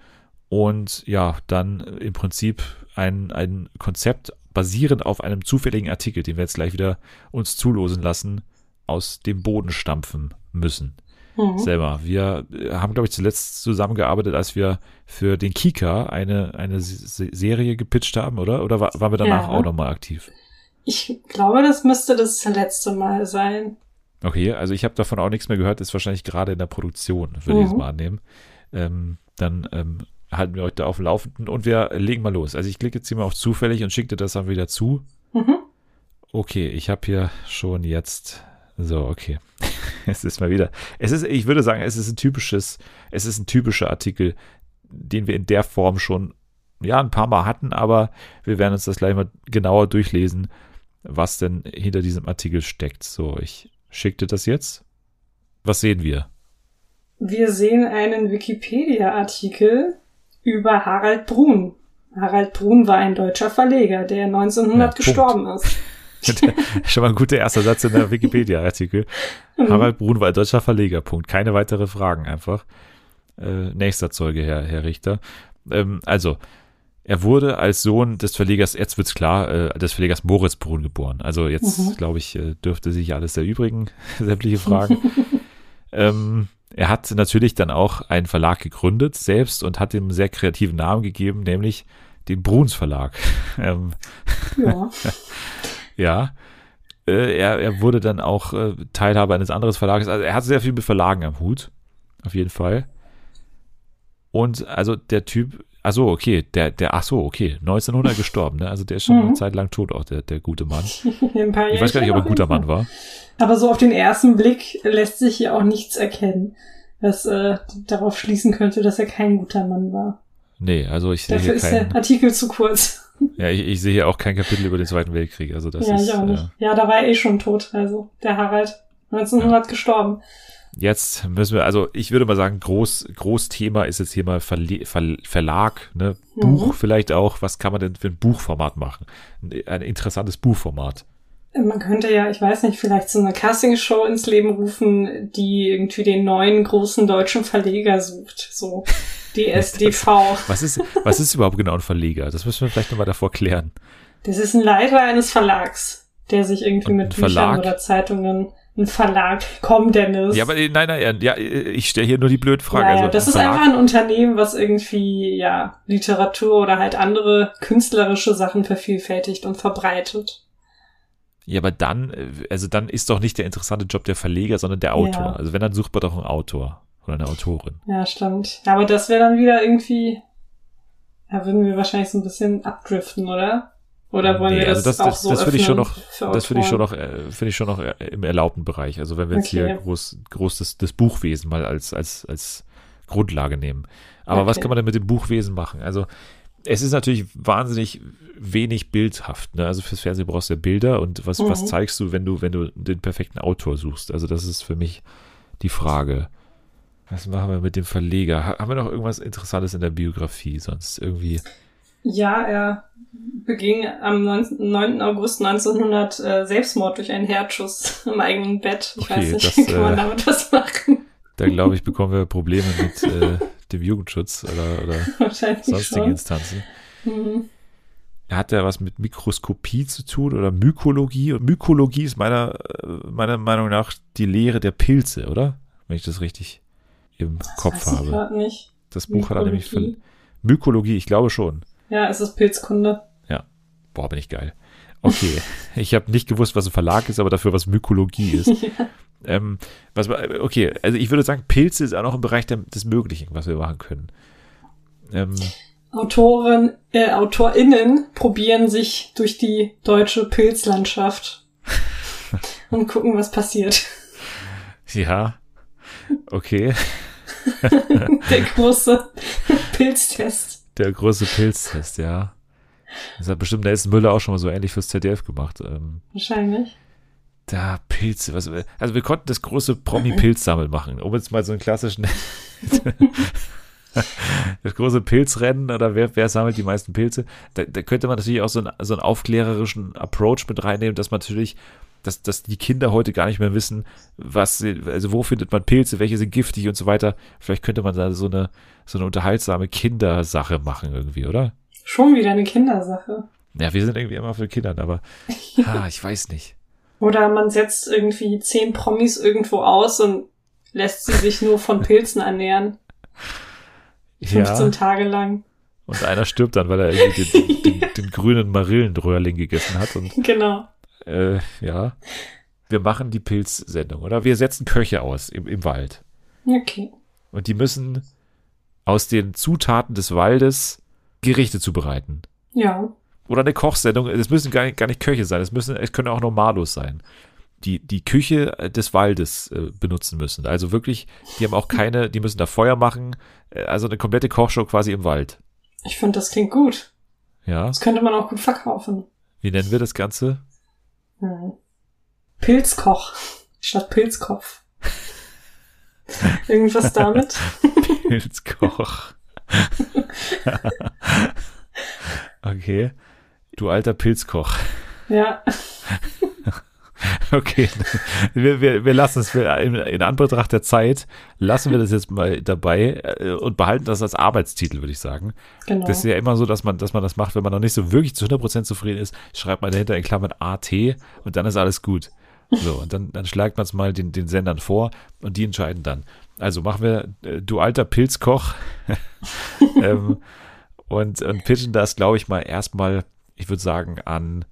und ja, dann im Prinzip ein, ein Konzept basierend auf einem zufälligen Artikel, den wir jetzt gleich wieder uns zulosen lassen, aus dem Boden stampfen müssen. Mhm. Selber. Wir haben, glaube ich, zuletzt zusammengearbeitet, als wir für den Kika eine, eine Serie gepitcht haben, oder? Oder waren wir danach ja. auch nochmal aktiv? Ich glaube, das müsste das letzte Mal sein. Okay, also ich habe davon auch nichts mehr gehört, ist wahrscheinlich gerade in der Produktion, würde mhm. ich es mal annehmen. Ähm, dann ähm, halten wir euch da auf dem Laufenden und wir legen mal los. Also ich klicke jetzt hier mal auf zufällig und schicke dir das dann wieder zu. Mhm. Okay, ich habe hier schon jetzt. So, okay. es ist mal wieder. Es ist, ich würde sagen, es ist ein typisches, es ist ein typischer Artikel, den wir in der Form schon ja ein paar Mal hatten, aber wir werden uns das gleich mal genauer durchlesen, was denn hinter diesem Artikel steckt. So, ich schickte das jetzt. Was sehen wir? Wir sehen einen Wikipedia-Artikel über Harald Brun. Harald Brun war ein deutscher Verleger, der 1900 ja, gestorben ist. Schon mal ein guter erster Satz in der Wikipedia-Artikel. Mhm. Harald Brun war ein deutscher Verleger. Punkt. Keine weitere Fragen einfach. Äh, nächster Zeuge, Herr, Herr Richter. Ähm, also, er wurde als Sohn des Verlegers, jetzt wird's klar, äh, des Verlegers Moritz Brun geboren. Also jetzt, mhm. glaube ich, äh, dürfte sich alles erübrigen, sämtliche Fragen. ähm, er hat natürlich dann auch einen Verlag gegründet selbst und hat ihm einen sehr kreativen Namen gegeben, nämlich den Bruns Verlag. Ähm, ja. ja. Äh, er, er wurde dann auch äh, Teilhaber eines anderen Verlages. Also er hat sehr viel mit Verlagen am Hut. Auf jeden Fall. Und also der Typ, ach so, okay, der, der, ach so, okay, 1900 gestorben, ne? Also der ist schon mhm. eine Zeit lang tot, auch der, der gute Mann. ich weiß gar nicht, ob er ein guter Mann war. Aber so auf den ersten Blick lässt sich hier auch nichts erkennen, was äh, darauf schließen könnte, dass er kein guter Mann war. Nee, also ich sehe Dafür hier kein, ist der Artikel zu kurz. Ja, ich, ich sehe hier auch kein Kapitel über den Zweiten Weltkrieg. Also das ja, ist, ich auch nicht. Äh, ja, da war er eh schon tot. Also der Harald 1900 ja. gestorben. Jetzt müssen wir, also ich würde mal sagen, groß, Großthema ist jetzt hier mal Verle Ver Verlag, ne? Mhm. Buch vielleicht auch. Was kann man denn für ein Buchformat machen? Ein, ein interessantes Buchformat. Man könnte ja, ich weiß nicht, vielleicht so eine Castingshow ins Leben rufen, die irgendwie den neuen großen deutschen Verleger sucht. So die SDV. was ist, was ist überhaupt genau ein Verleger? Das müssen wir vielleicht nochmal davor klären. Das ist ein Leiter eines Verlags, der sich irgendwie Und mit Büchern oder Zeitungen ein Verlag. Komm, Dennis. Ja, aber nein, nein, ja, ich stelle hier nur die blöde Frage. Ja, ja also, das ist Verlag. einfach ein Unternehmen, was irgendwie, ja, Literatur oder halt andere künstlerische Sachen vervielfältigt und verbreitet. Ja, aber dann, äh, also dann ist doch nicht der interessante Job der Verleger, sondern der Autor. Ja. Also wenn, dann sucht man doch einen Autor oder eine Autorin. Ja, stimmt. Aber das wäre dann wieder irgendwie, da würden wir wahrscheinlich so ein bisschen abdriften, oder? Oder wollen nee, wir das, also das auch das, so das finde ich schon noch, das finde ich schon noch, äh, finde ich schon noch äh, im erlaubten Bereich. Also wenn wir jetzt okay. hier groß, groß das, das Buchwesen mal als, als, als Grundlage nehmen. Aber okay. was kann man denn mit dem Buchwesen machen? Also es ist natürlich wahnsinnig wenig bildhaft. Ne? Also fürs Fernsehen brauchst du ja Bilder und was, mhm. was zeigst du, wenn du, wenn du den perfekten Autor suchst? Also das ist für mich die Frage. Was machen wir mit dem Verleger? Haben wir noch irgendwas Interessantes in der Biografie sonst irgendwie? Ja, er beging am 9. August 1900 äh, Selbstmord durch einen Herzschuss im eigenen Bett. Ich okay, weiß nicht, das, kann man äh, damit was machen? Da glaube ich, bekommen wir Probleme mit äh, dem Jugendschutz oder, oder sonstigen schon. Instanzen. Mhm. Hat er was mit Mikroskopie zu tun oder Mykologie? Und Mykologie ist meiner, äh, meiner Meinung nach die Lehre der Pilze, oder? Wenn ich das richtig im das Kopf habe. nicht. Das Buch Mykologie. hat er nämlich Mykologie, ich glaube schon. Ja, es ist Pilzkunde. Ja. Boah, bin ich geil. Okay. ich habe nicht gewusst, was ein Verlag ist, aber dafür, was Mykologie ist. ja. Ähm, was, okay, also ich würde sagen, Pilze ist auch noch im Bereich der, des Möglichen, was wir machen können. Ähm, Autoren, äh, AutorInnen probieren sich durch die deutsche Pilzlandschaft und gucken, was passiert. Ja, okay. der große Pilztest. Der große Pilztest, ja. Das hat bestimmt Nelson Müller auch schon mal so ähnlich fürs ZDF gemacht. Ähm, Wahrscheinlich. Da, Pilze. Was, also wir konnten das große Promi-Pilzsammel machen, um jetzt mal so einen klassischen das große Pilzrennen oder wer, wer sammelt die meisten Pilze. Da, da könnte man natürlich auch so, ein, so einen aufklärerischen Approach mit reinnehmen, dass man natürlich, dass, dass die Kinder heute gar nicht mehr wissen, was, also wo findet man Pilze, welche sind giftig und so weiter. Vielleicht könnte man da so eine, so eine unterhaltsame Kindersache machen irgendwie, oder? Schon wieder eine Kindersache. Ja, wir sind irgendwie immer für Kindern, aber ah, ich weiß nicht. Oder man setzt irgendwie zehn Promis irgendwo aus und lässt sie sich nur von Pilzen ernähren. 15 ja. Tage lang. Und einer stirbt dann, weil er irgendwie den, den, den grünen Marillenröhrling gegessen hat. Und, genau. Äh, ja. Wir machen die Pilzsendung, oder? Wir setzen Köche aus im, im Wald. Okay. Und die müssen aus den Zutaten des Waldes Gerichte zubereiten. Ja. Oder eine Kochsendung. Es müssen gar nicht, gar nicht Köche sein. Es, müssen, es können auch Normalos sein die, die Küche des Waldes äh, benutzen müssen. Also wirklich, die haben auch keine, die müssen da Feuer machen. Äh, also eine komplette Kochshow quasi im Wald. Ich finde, das klingt gut. Ja. Das könnte man auch gut verkaufen. Wie nennen wir das Ganze? Hm. Pilzkoch statt Pilzkopf. Irgendwas damit? Pilzkoch. okay. Du alter Pilzkoch. Ja. Okay, wir, wir, wir lassen es in, in Anbetracht der Zeit, lassen wir das jetzt mal dabei äh, und behalten das als Arbeitstitel, würde ich sagen. Genau. Das ist ja immer so, dass man, dass man das macht, wenn man noch nicht so wirklich zu 100% zufrieden ist, schreibt man dahinter in Klammern AT und dann ist alles gut. So, und dann, dann schlagt man es mal den, den Sendern vor und die entscheiden dann. Also machen wir, äh, du alter Pilzkoch, ähm, und, und pitchen das, glaube ich, mal erstmal, ich würde sagen, an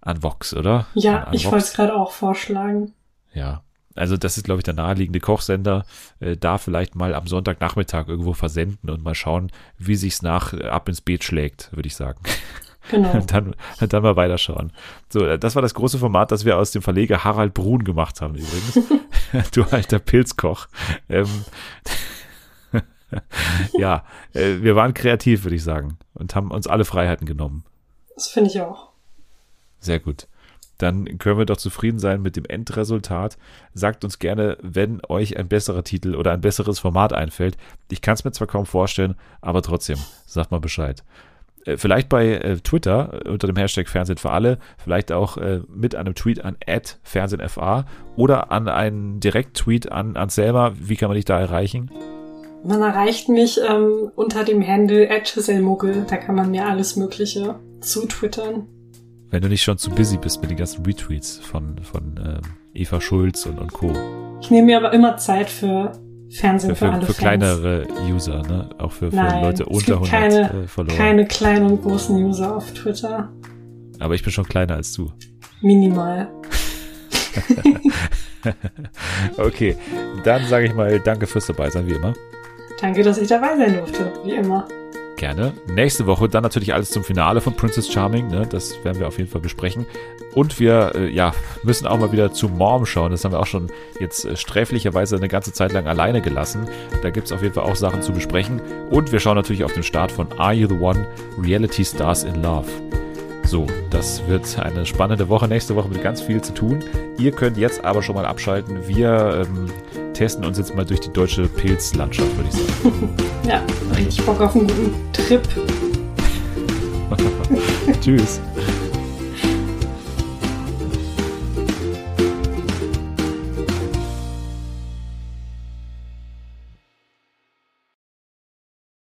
an Vox, oder? Ja, an, an ich wollte es gerade auch vorschlagen. Ja, also das ist, glaube ich, der naheliegende Kochsender. Äh, da vielleicht mal am Sonntagnachmittag irgendwo versenden und mal schauen, wie sich's nach äh, ab ins Beet schlägt, würde ich sagen. Genau. und dann, dann mal weiterschauen. So, äh, das war das große Format, das wir aus dem Verleger Harald Brun gemacht haben, übrigens. du alter Pilzkoch. Ähm, ja, äh, wir waren kreativ, würde ich sagen, und haben uns alle Freiheiten genommen. Das finde ich auch. Sehr gut. Dann können wir doch zufrieden sein mit dem Endresultat. Sagt uns gerne, wenn euch ein besserer Titel oder ein besseres Format einfällt. Ich kann es mir zwar kaum vorstellen, aber trotzdem, sagt mal Bescheid. Äh, vielleicht bei äh, Twitter äh, unter dem Hashtag Fernsehen für alle, vielleicht auch äh, mit einem Tweet an FernsehenFA oder an einen Direkt-Tweet an, an Selma. Wie kann man dich da erreichen? Man erreicht mich ähm, unter dem Handle @giselmuggel. Da kann man mir alles Mögliche zu twittern. Wenn du nicht schon zu busy bist mit den ganzen Retweets von, von ähm, Eva Schulz und, und Co. Ich nehme mir aber immer Zeit für Fernsehen für, für, für alle Für Fans. kleinere User, ne? Auch für, für Nein, Leute unter 100 keine, äh, verloren. keine kleinen und großen User auf Twitter. Aber ich bin schon kleiner als du. Minimal. okay, dann sage ich mal danke fürs dabei sein, wie immer. Danke, dass ich dabei sein durfte, wie immer. Gerne. Nächste Woche dann natürlich alles zum Finale von Princess Charming. Ne? Das werden wir auf jeden Fall besprechen. Und wir äh, ja, müssen auch mal wieder zu Mom schauen. Das haben wir auch schon jetzt äh, sträflicherweise eine ganze Zeit lang alleine gelassen. Da gibt es auf jeden Fall auch Sachen zu besprechen. Und wir schauen natürlich auf den Start von Are You the One? Reality Stars in Love. So, das wird eine spannende Woche. Nächste Woche mit ganz viel zu tun. Ihr könnt jetzt aber schon mal abschalten. Wir ähm, testen uns jetzt mal durch die deutsche Pilzlandschaft, würde ich sagen. ja, ich Bock auf einen guten Trip. Tschüss.